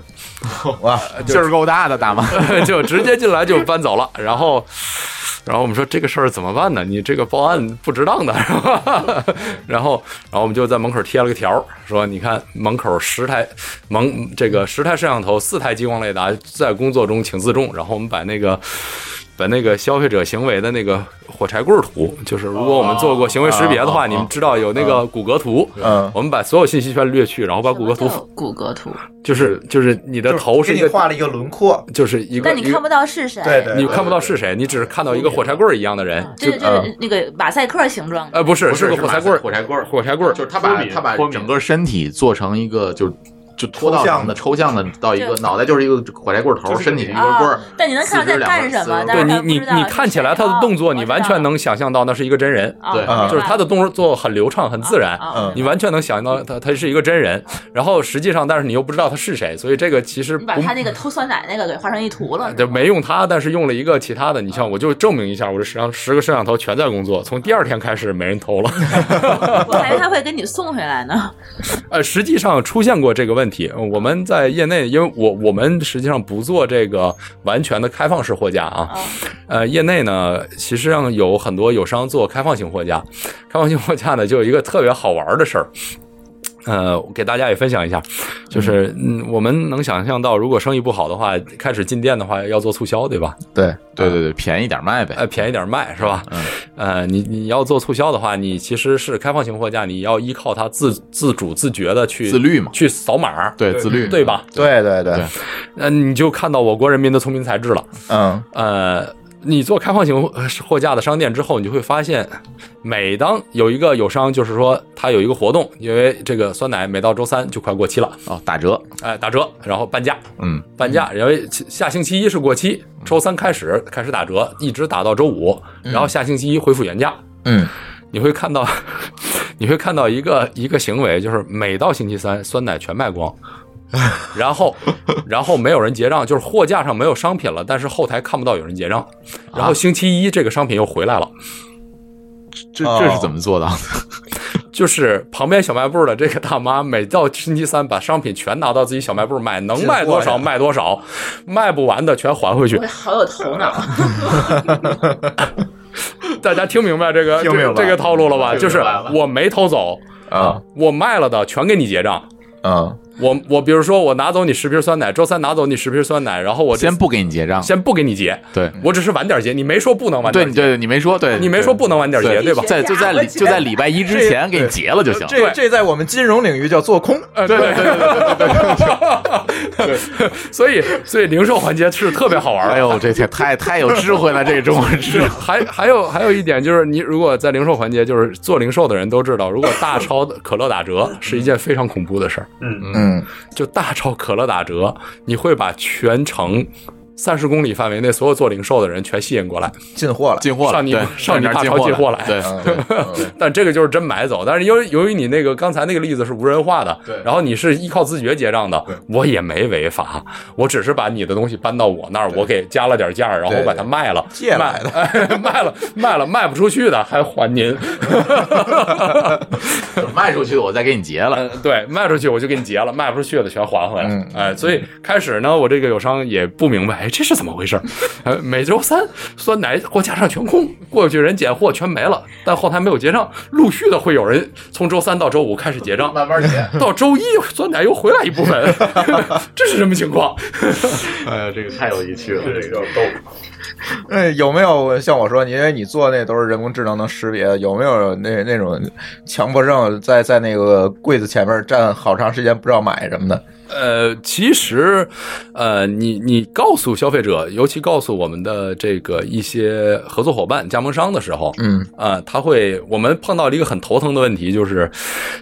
哇，劲儿够大的大妈。就直接进来就搬走了，然后。然后我们说这个事儿怎么办呢？你这个报案不值当的，然后，然后我们就在门口贴了个条儿，说你看门口十台门这个十台摄像头，四台激光雷达在工作中请自重。然后我们把那个把那个消费者行为的那个火柴棍儿图，就是如果我们做过行为识别的话，哦你们知道有那个骨骼图，嗯，我们把所有信息全略去，然后把骨骼图骨骼图，就是就是你的头是给一个画了一个轮廓，就是一个但你看不到是谁。对对，你看不到是谁，你只是看到一个火柴棍儿一样的人，就是那个马赛克形状的。呃不是是个火柴棍儿，火柴棍儿，火柴棍儿就是他把他把整个身体做成一个就就拖到抽象的抽象的到一个脑袋就是一个火柴棍头，身体是一个棍儿啊，但你能看到在干什么，但对你你你看起来他的动作，你完全能想象到那是一个真人，啊对啊就是他的动作很流畅很自然，你完全能想到他他是一个真人，然后实际上但是你又不知道他是谁，所以这个其实你把他那个偷酸奶那个给画成一图了，对，没用他，但是用了一个其他的。你像，我就证明一下，我这十上十个摄像头全在工作，从第二天开始没人偷了。我还以为他会给你送回来呢。呃，实际上出现过这个问题。呃我们在业内，因为我我们实际上不做这个完全的开放式货架啊。呃，业内呢，其实上有很多友商做开放型货架。开放型货架呢，就有一个特别好玩的事儿。呃，给大家也分享一下，就是嗯，我们能想象到，如果生意不好的话，开始进店的话要做促销，对吧？对，对对对，便宜点卖呗。呃，便宜点卖是吧？嗯，呃，你你要做促销的话，你其实是开放型货架，你要依靠它自自主自觉的去自律嘛去扫码，对自律对吧？对对对对，呃，你就看到我国人民的聪明才智了。嗯呃，你做开放型货架的商店之后，你就会发现，每当有一个友商，就是说他有一个活动，因为这个酸奶每到周三就快过期了，哦，打折，哎、打折，然后半价，嗯，半价，因为下星期一是过期，周三开始开始打折，一直打到周五，然后下星期一恢复原价。嗯。你会看到，你会看到一个一个行为，就是每到星期三，酸奶全卖光，然后然后没有人结账，就是货架上没有商品了，但是后台看不到有人结账，然后星期一这个商品又回来了，这这是怎么做到的？就是旁边小卖部的这个大妈，每到星期三把商品全拿到自己小卖部卖，能卖多少卖多少，卖不完的全还回去。好有头脑，大家听明白这个白。这个这个套路了吧？就是我没偷走，啊。我卖了的全给你结账。嗯我我比如说我拿走你十瓶酸奶，周三拿走你十瓶酸奶，然后我先不给你结账，先不给你结，对。我只是晚点结，你没说不能晚点结，对对对，你没说，对你没说不能晚点结，对。吧？在就在礼就在礼拜一之前给你结了就行。这这在我们金融领域叫做空，呃，对对对对对对对，所以所以零售环节是特别好玩的。哎呦，这太太太有智慧了，这个中国人是。还还有还有一点就是，你如果在零售环节，就是做零售的人都知道，如果大超的可乐打折是一件非常恐怖的事儿。嗯。嗯就大超可乐打折，你会把全城三十公里范围内所有做零售的人全吸引过来，进货了，进货了，上你上你大那边超进货来，对，但这个就是真买走。但是由于由于你那个刚才那个例子是无人化的，对然后你是依靠自觉结账的，我也没违法，我只是把你的东西搬到我那儿，我给加了点价，然后我把它卖了，借来的卖 卖了卖了卖不出去的还还您，卖出去的我再给你结了。呃对，卖出去我就给你结了，卖不出去的全还回来。嗯哎，所以开始呢，我这个友商也不明白，哎，这是怎么回事？呃，每周三酸奶货架上全空，过去人捡货全没了，但后台没有结账，陆续的会有人从周三到周五开始结账，慢慢结，到周一酸奶又回来一部分，这是什么情况？哎呀，这个太有趣了，这个 哎，有没有像我说，因为你做那都是人工智能能识别，有没有那那种强迫症在在那个柜子前面站好长时间不知道买什么的？呃，其实，呃，你你告诉消费者，尤其告诉我们的这个一些合作伙伴、加盟商的时候，嗯，啊、他会，我们碰到了一个很头疼的问题，就是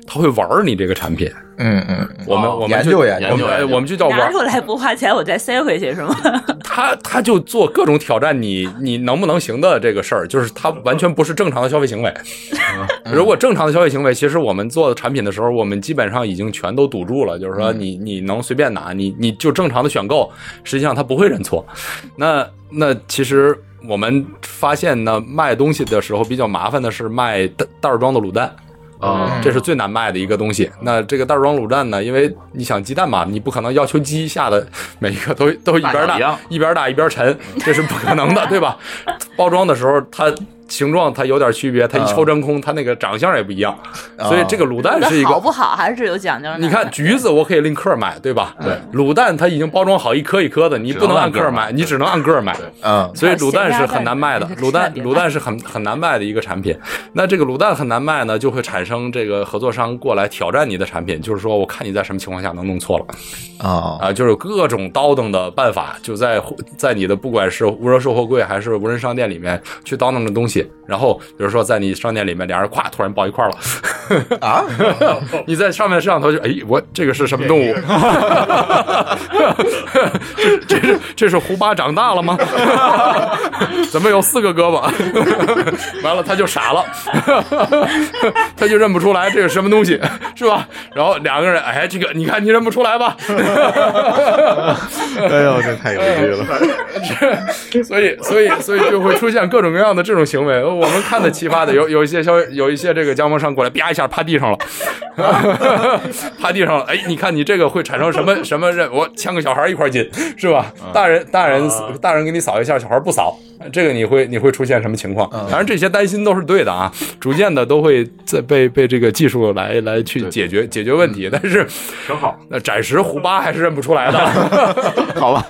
他会玩儿你这个产品。嗯嗯，我们我们研就究研究我们研究我们就叫玩儿，拿出来不花钱，我再塞回去是吗？他他就做各种挑战你你能不能行的这个事儿，就是他完全不是正常的消费行为。如果正常的消费行为，其实我们做的产品的时候，我们基本上已经全都堵住了，就是说你你能随便拿，你你就正常的选购，实际上他不会认错。那那其实我们发现呢，卖东西的时候比较麻烦的是卖袋袋装的卤蛋。啊，这是最难卖的一个东西。那这个袋装卤蛋呢？因为你想鸡蛋嘛，你不可能要求鸡下的每一个都都一边大一边大一边沉，这是不可能的，对吧？包装的时候它。形状它有点区别，它一抽真空，它那个长相也不一样，所以这个卤蛋是一个好不好还是有讲究的。你看橘子，我可以另克买，对吧？对，卤蛋它已经包装好一颗一颗的，你不能按克买，你只能按个买。嗯，所以卤蛋是很难卖的，卤蛋卤蛋是很很难卖的一个产品。那这个卤蛋很难卖呢，就会产生这个合作商过来挑战你的产品，就是说我看你在什么情况下能弄错了。啊啊，就是各种叨叨的办法，就在在你的不管是无人售货柜还是无人商店里面去叨弄的东西，然后比如说在你商店里面俩人咵突然抱一块儿了啊，你在上面摄像头就哎我这个是什么动物？这这是这是胡巴长大了吗？怎么有四个胳膊？完了他就傻了，他就认不出来这是什么东西，是吧？然后两个人哎这个你看你认不出来吧？哎呦，这太有趣了。所以，所以，所以就会出现各种各样的这种行为。我们看的奇葩的，有有一些消有一些这个加盟商过来，啪一下趴地上了，趴地上了。哎，你看你这个会产生什么 什么人？我牵个小孩一块进，是吧？大人大人大人给你扫一下，小孩不扫，这个你会你会出现什么情况？当然这些担心都是对的啊，逐渐的都会在被被这个技术来来去解决解决问题。但是挺好，那暂时胡巴还是认不出来的，好吧？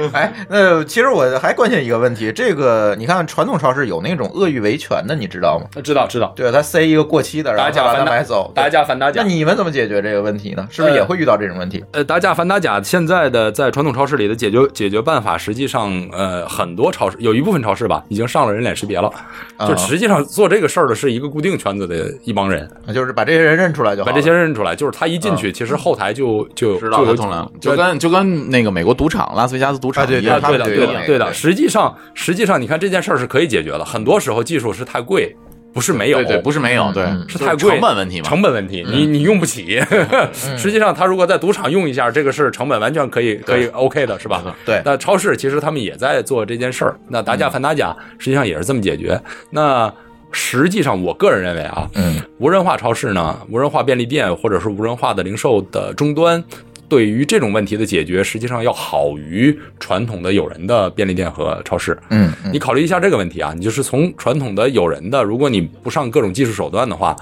哎，那其实我还关心一个问题，这个你看传统超市有那种恶意维权的，你知道吗？知道知道，对他塞一个过期的，然后把它打假反打买走，打假反打假那你们怎么解决这个问题呢？是不是也会遇到这种问题？呃，打假反打假，现在的在传统超市里的解决解决办法，实际上呃很多超市有一部分超市吧，已经上了人脸识别了，啊就实际上做这个事儿的是一个固定圈子的一帮人，就是把这些人认出来就好。把这些人认出来，就是他一进去，其实后台就就知道就有通了，就跟就跟那个美国赌场拉斯维加斯赌场一样，啊，对的，对的，对的。实际上，实际上，你看这件事儿是可以解决的。很多时候技术是太贵，不是没有，对对，不是没有，对，是太贵，成本问题嘛，成本问题，你你用不起。实际上，他如果在赌场用一下，这个是成本完全可以可以 OK 的，是吧？对。那超市其实他们也在做这件事儿，那打假反打假，实际上也是这么解决。那实际上，我个人认为啊，嗯，无人化超市呢，无人化便利店或者是无人化的零售的终端。对于这种问题的解决，实际上要好于传统的有人的便利店和超市。嗯，你考虑一下这个问题啊，你就是从传统的有人的，如果你不上各种技术手段的话，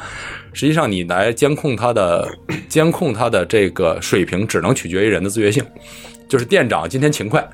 实际上你来监控它的 监控它的这个水平，只能取决于人的自觉性，就是店长今天勤快。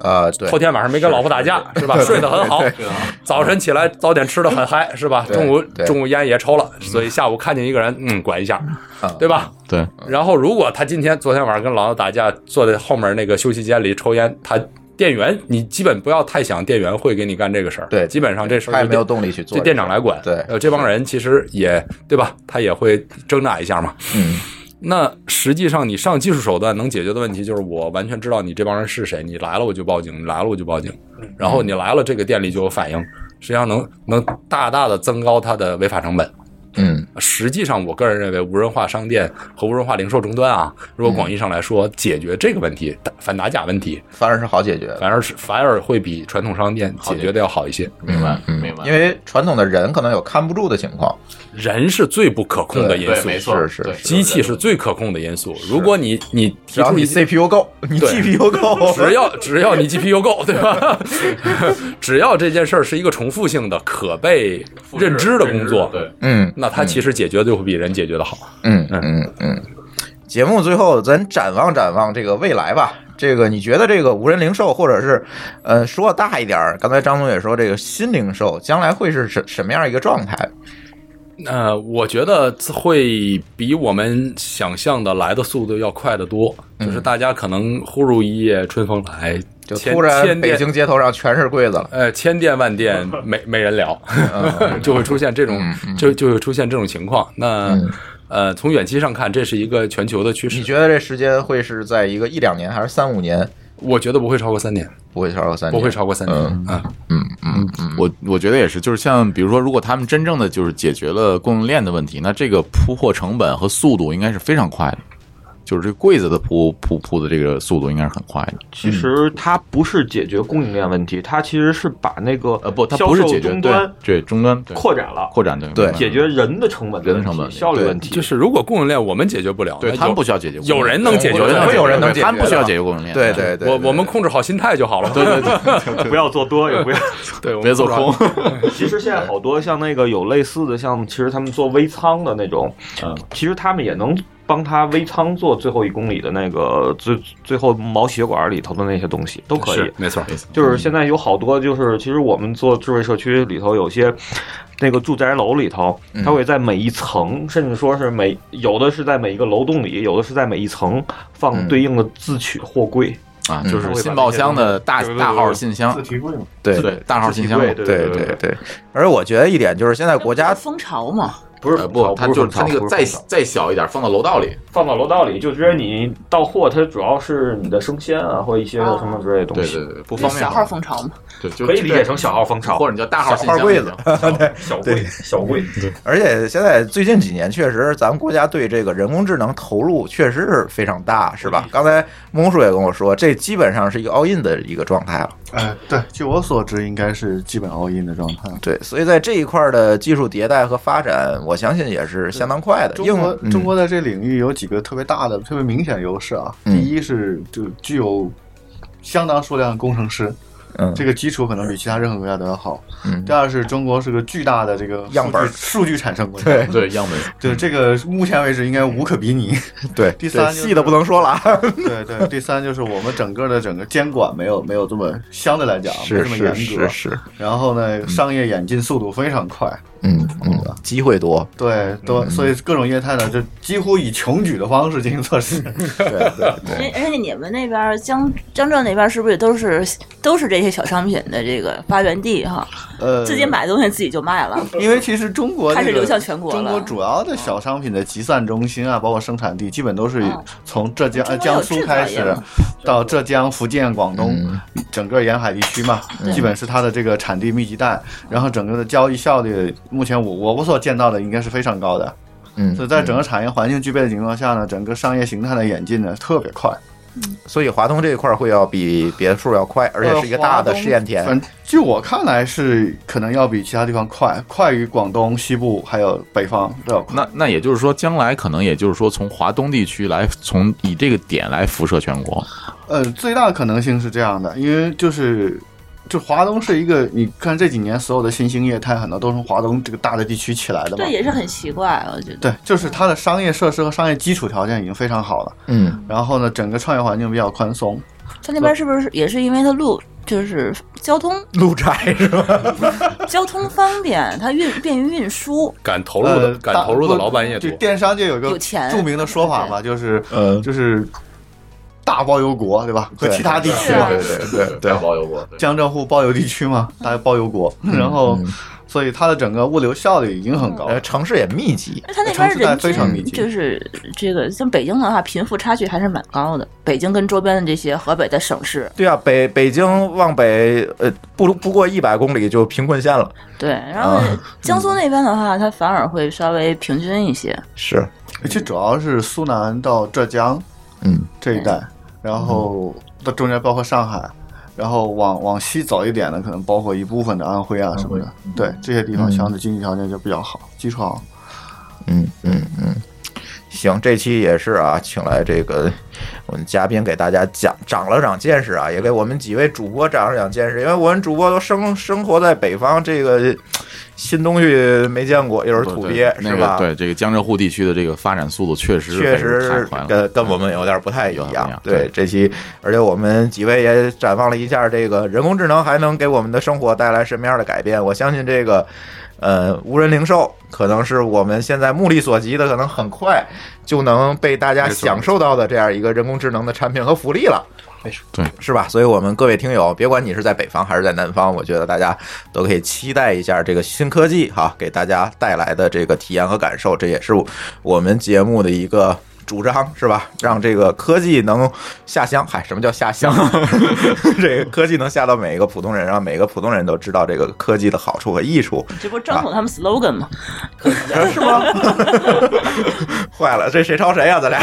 呃，对，后天晚上没跟老婆打架是吧？睡得很好对，早晨起来早点吃的很嗨是吧？中午中午烟也抽了，所以下午看见一个人，嗯，管一下，啊对吧？对。然后如果他今天昨天晚上跟老婆打架，坐在后面那个休息间里抽烟，他店员你基本不要太想店员会给你干这个事儿，对基本上这事儿就他也没有动力去做这店长来管，对呃，这帮人其实也对吧？他也会挣扎一下嘛，嗯。那实际上，你上技术手段能解决的问题，就是我完全知道你这帮人是谁，你来了我就报警，你来了我就报警，然后你来了，这个店里就有反应，实际上能能大大的增高它的违法成本。嗯，实际上，我个人认为，无人化商店和无人化零售终端啊，如果广义上来说，解决这个问题，反打假问题，反而是好解决，反而是反而会比传统商店解决的要好一些。明白，嗯。明白。因为传统的人可能有看不住的情况，人是最不可控的因素，没错对是是，机器是最可控的因素。如果你你提只要你 CPU 够，你 GPU 够，只要只要你 GPU 够，对吧？只要这件事儿是一个重复性的、可被认知的工作，对，嗯。那它其实解决就会比人解决的好。嗯嗯嗯嗯。节目最后咱展望展望这个未来吧。这个你觉得这个无人零售，或者是呃说大一点儿，刚才张总也说这个新零售将来会是什什么样一个状态？呃，我觉得会比我们想象的来的速度要快得多。就是大家可能忽如一夜春风来，嗯就突然北京街头上全是柜子了，呃，千店万店没 没人聊，就会出现这种就就会出现这种情况。那嗯呃，从远期上看，这是一个全球的趋势。你觉得这时间会是在一个一两年，还是三五年？我觉得不会超过三年，不会超过三年，不会超过三年。嗯啊，嗯嗯嗯，我我觉得也是，就是像比如说，如果他们真正的就是解决了供应链的问题，那这个铺货成本和速度应该是非常快的，就是这柜子的铺铺铺的这个速度应该是很快的。其实它不是解决供应链问题，它其实是把那个呃不，它销售不是解决终端对对终端扩展了，扩展对对解决人的成本人的成本效率问题。就是如果供应链我们解决不了，对他们不需要解决有人能解决，有人能会有人能解决他们不需要解决供应链，对对对，我我们控制好心态就好了。对对 对，不要做多，也不要。对，我们别做空。其实现在好多像那个有类似的，像其实他们做微仓的那种，嗯，其实他们也能帮他微仓做最后一公里的那个最最后毛血管里头的那些东西都可以。是。没错，就是现在有好多，就是其实我们做智慧社区里头有些那个住宅楼里头，嗯。它会在每一层，甚至说是每有的是在每一个楼栋里，有的是在每一层放嗯对应的自取货柜。啊，嗯。就是信报箱的大大号信箱。自，提柜嘛，对对大号信箱，对对对对对。而且我觉得一点就是现在国家风潮嘛，不是呃不，它就是它那个再再再小一点，放到楼道里，放到楼道里，就觉得你到货，它主要是你的生鲜啊，或一些什么之类的东西，对对对，不方便小号蜂巢嘛，对，就可以理解成小号蜂巢或者你叫大号小号柜子也行 小柜小柜。而且现在最近几年，确实咱们国家对这个人工智能投入确实是非常大，是吧？刚才蒙叔也跟我说，这基本上是一个 all in 的一个状态了。哎，对，据我所知，应该是基本 all in 的状态。对，所以在这一块的技术迭代和发展，我相信也是相当快的。中国应中国在这领域有几个特别大的、特别明显的优势啊。嗯第一是就具有相当数量的工程师，嗯这个基础可能比其他任何国家都要好。嗯第二是中国是个巨大的这个样本数据产生国家，对对样本，对这个目前为止应该无可比拟。对，第三就是细的不能说了啊。对对，第三就是我们整个的整个监管没有没有这么相对来讲没是这么严格，是是是，然后呢，商业演进速度非常快，嗯嗯，机会多，对，多所以各种业态呢，就几乎以穷举的方式进行测试。对对对，而且你们那边江江浙那边是不是都是都是这些小商品的这个发源地哈？呃，自己买东西自己就卖了。因为其实中国、这个、开始流向全国了。中国主要的小商品的集散中心啊，包括生产地，基本都是嗯。从浙江、江苏开始，到浙江、福建、广东、嗯。整个沿海地区嘛，基本是它的这个产地密集带，然后整个的交易效率，目前我我我所见到的应该是非常高的。嗯，所以在整个产业环境具备的情况下呢，整个商业形态的演进呢特别快，所以华东这一块会要比别处要快，而且是一个大的试验田。反据我看来是可能要比其他地方快，快于广东西部还有北方都要快。那那也就是说，将来可能也就是说，从华东地区来，从以这个点来辐射全国。呃，最大的可能性是这样的，因为就是就华东是一个，你看这几年所有的新兴业态很多都是从华东这个大的地区起来的嘛。对，也是很奇怪，我觉得。对，就是它的商业设施和商业基础条件已经非常好了，嗯，然后呢，整个创业环境比较宽松。它那边是不是也是因为它路就是交通路窄是吧？交通方便，它运便于运输。敢投入的呃，敢投入的老板也多就。电商界有一个有钱著名的说法嘛，就是呃就是大包邮国，对吧？和其他地区嘛，对对对对，包邮国，江浙沪包邮地区嘛，大家包邮国。然后，所以它的整个物流效率已经很高城市也密集，它那边城市带人非常密集。均就是这个，像北京的话，贫富差距还是蛮高的。北京跟周边的这些河北的省市，对啊，北北京往北，呃，不不过一百公里就贫困县了。对，然后啊。江苏那边的话，它反而会稍微平均一些。是，其实主要是苏南到浙江嗯，这一带，然后到中间包括上海，然后往往西走一点的，可能包括一部分的安徽啊什么的。对，这些地方相对经济条件就比较好，基础好。嗯嗯嗯，行，这期也是啊，请来这个我们嘉宾给大家讲长了长见识啊，也给我们几位主播长了长见识，因为我们主播都生生活在北方，这个新东西没见过，又是土鳖，那是吧？个对这个江浙沪地区的这个发展速度确实确实。跟跟我们有点不太一样对这期，而且我们几位也展望了一下这个人工智能还能给我们的生活带来什么样的改变。我相信这个。呃，无人零售可能是我们现在目力所及的，可能很快就能被大家享受到的这样一个人工智能的产品和福利了。对，是吧？所以，我们各位听友，别管你是在北方还是在南方，我觉得大家都可以期待一下这个新科技哈，给大家带来的这个体验和感受。这也是我们节目的一个主张，是吧？让这个科技能下乡。嗨，什么叫下乡？这个科技能下到每一个普通人，让每个普通人都知道这个科技的好处和益处。这不是张总他们 slogan 吗？是吗？坏了，这谁抄谁呀、咱俩。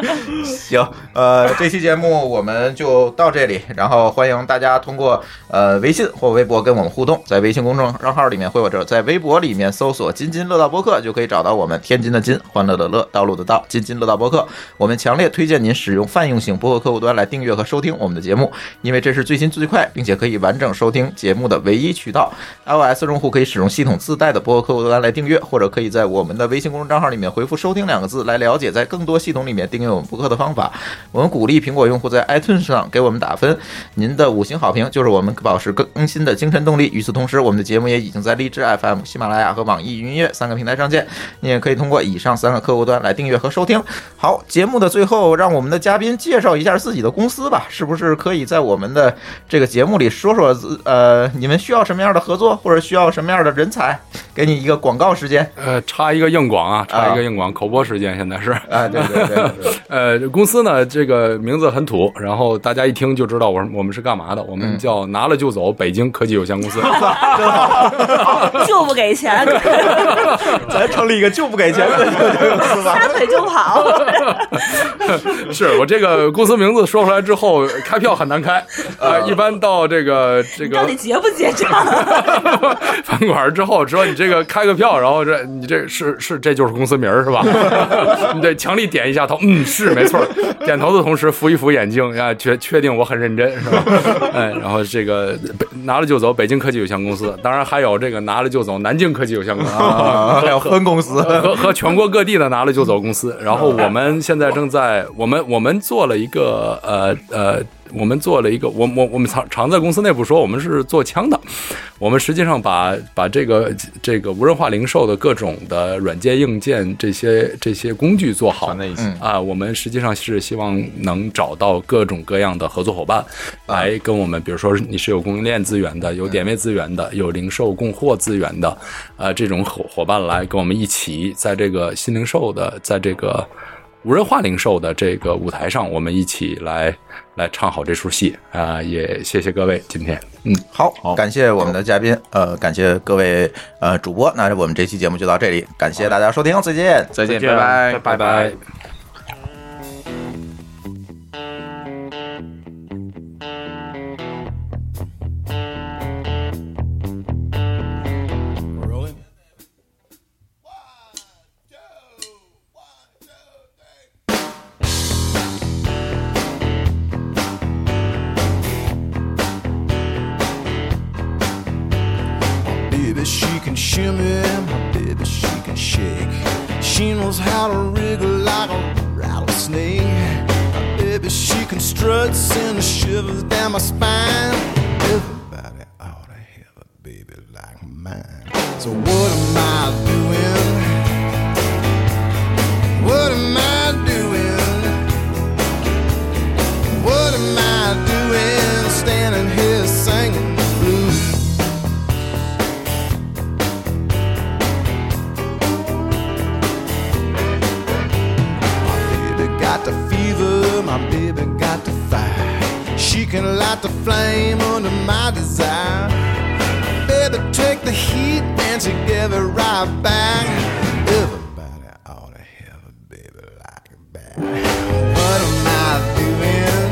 行，呃，这期节目我们就到这里，然后欢迎大家通过呃微信或微博跟我们互动，在微信公众账号里面或者在微博里面搜索“津津乐道播客”，就可以找到我们天津的津，欢乐的乐，道路的道，津津乐道播客。我们强烈推荐您使用泛用型播客客户端来订阅和收听我们的节目，因为这是最新最快，并且可以完整收听节目的唯一渠道。iOS 用户可以使用系统自带的播客客户端来订阅，或者可以在我们的微信公众账号里面回复“收听”两个字来了解在更多系统里面订阅我们播客的方法。我们鼓励苹果用户在 iTunes 上给我们打分，您的五星好评就是我们保持更新的精神动力。与此同时，我们的节目也已经在荔枝 FM、喜马拉雅和网易云音乐三个平台上线，你也可以通过以上三个客户端来订阅和收听。好，节目的最后，让我们的嘉宾介绍一下自己的公司吧，是不是可以在我们的这个节目里说说呃，你们需要什么样的合作，或者需要什么样的人才？给你一个广告时间。呃，插一个硬广啊，插一个硬广，口播时间现在是。啊，对对对对呃，公司呢这个名字很土，然后大家一听就知道我我们是干嘛的。我们叫拿了就走北京科技有限公司。就不给钱，咱成立一个就不给钱的公司吧。撒腿就跑。是我这个公司名字说出来之后，开票很难开呃、一般到这个这个到底结不结账？饭馆之后说你这个开个票，然后这你这是是这就是公司名是吧？你得强力点一下头，嗯，是没错。点头的同时扶一扶眼镜啊，确确定我很认真是吧？哎，然后这个北拿了就走，北京科技有限公司，当然还有这个拿了就走南京科技有限公司，啊，还有分公司。和和全国各地的拿了就走公司。然后我们现在正在我们我们做了一个呃呃。我们做了一个，我我我们常常在公司内部说，我们是做枪的。我们实际上把把这个这个无人化零售的各种的软件、硬件这些这些工具做好。啊，我们实际上是希望能找到各种各样的合作伙伴，来跟我们，比如说你是有供应链资源的，有点位资源的，有零售供货资源的，呃，这种伙伙伴来跟我们一起在这个新零售的，在这个无人化零售的这个舞台上，我们一起来来唱好这出戏啊、也谢谢各位今天，嗯，好，感谢我们的嘉宾，呃，感谢各位呃主播。那我们这期节目就到这里，感谢大家收听，再见，再见，再见拜拜，拜拜。Can shimmy, my baby, she can shake. She knows how to wriggle like a rattlesnake. My baby, she can strut, send the shivers down my spine. Everybody ought to have a baby like mine. So what am I doing? What am I doing? What am I doing? Standing here river my baby got the fire. She can light the flame under my desire. Baby take the heat and she gave it right back. Everybody ought to have a baby like that. What am I doing?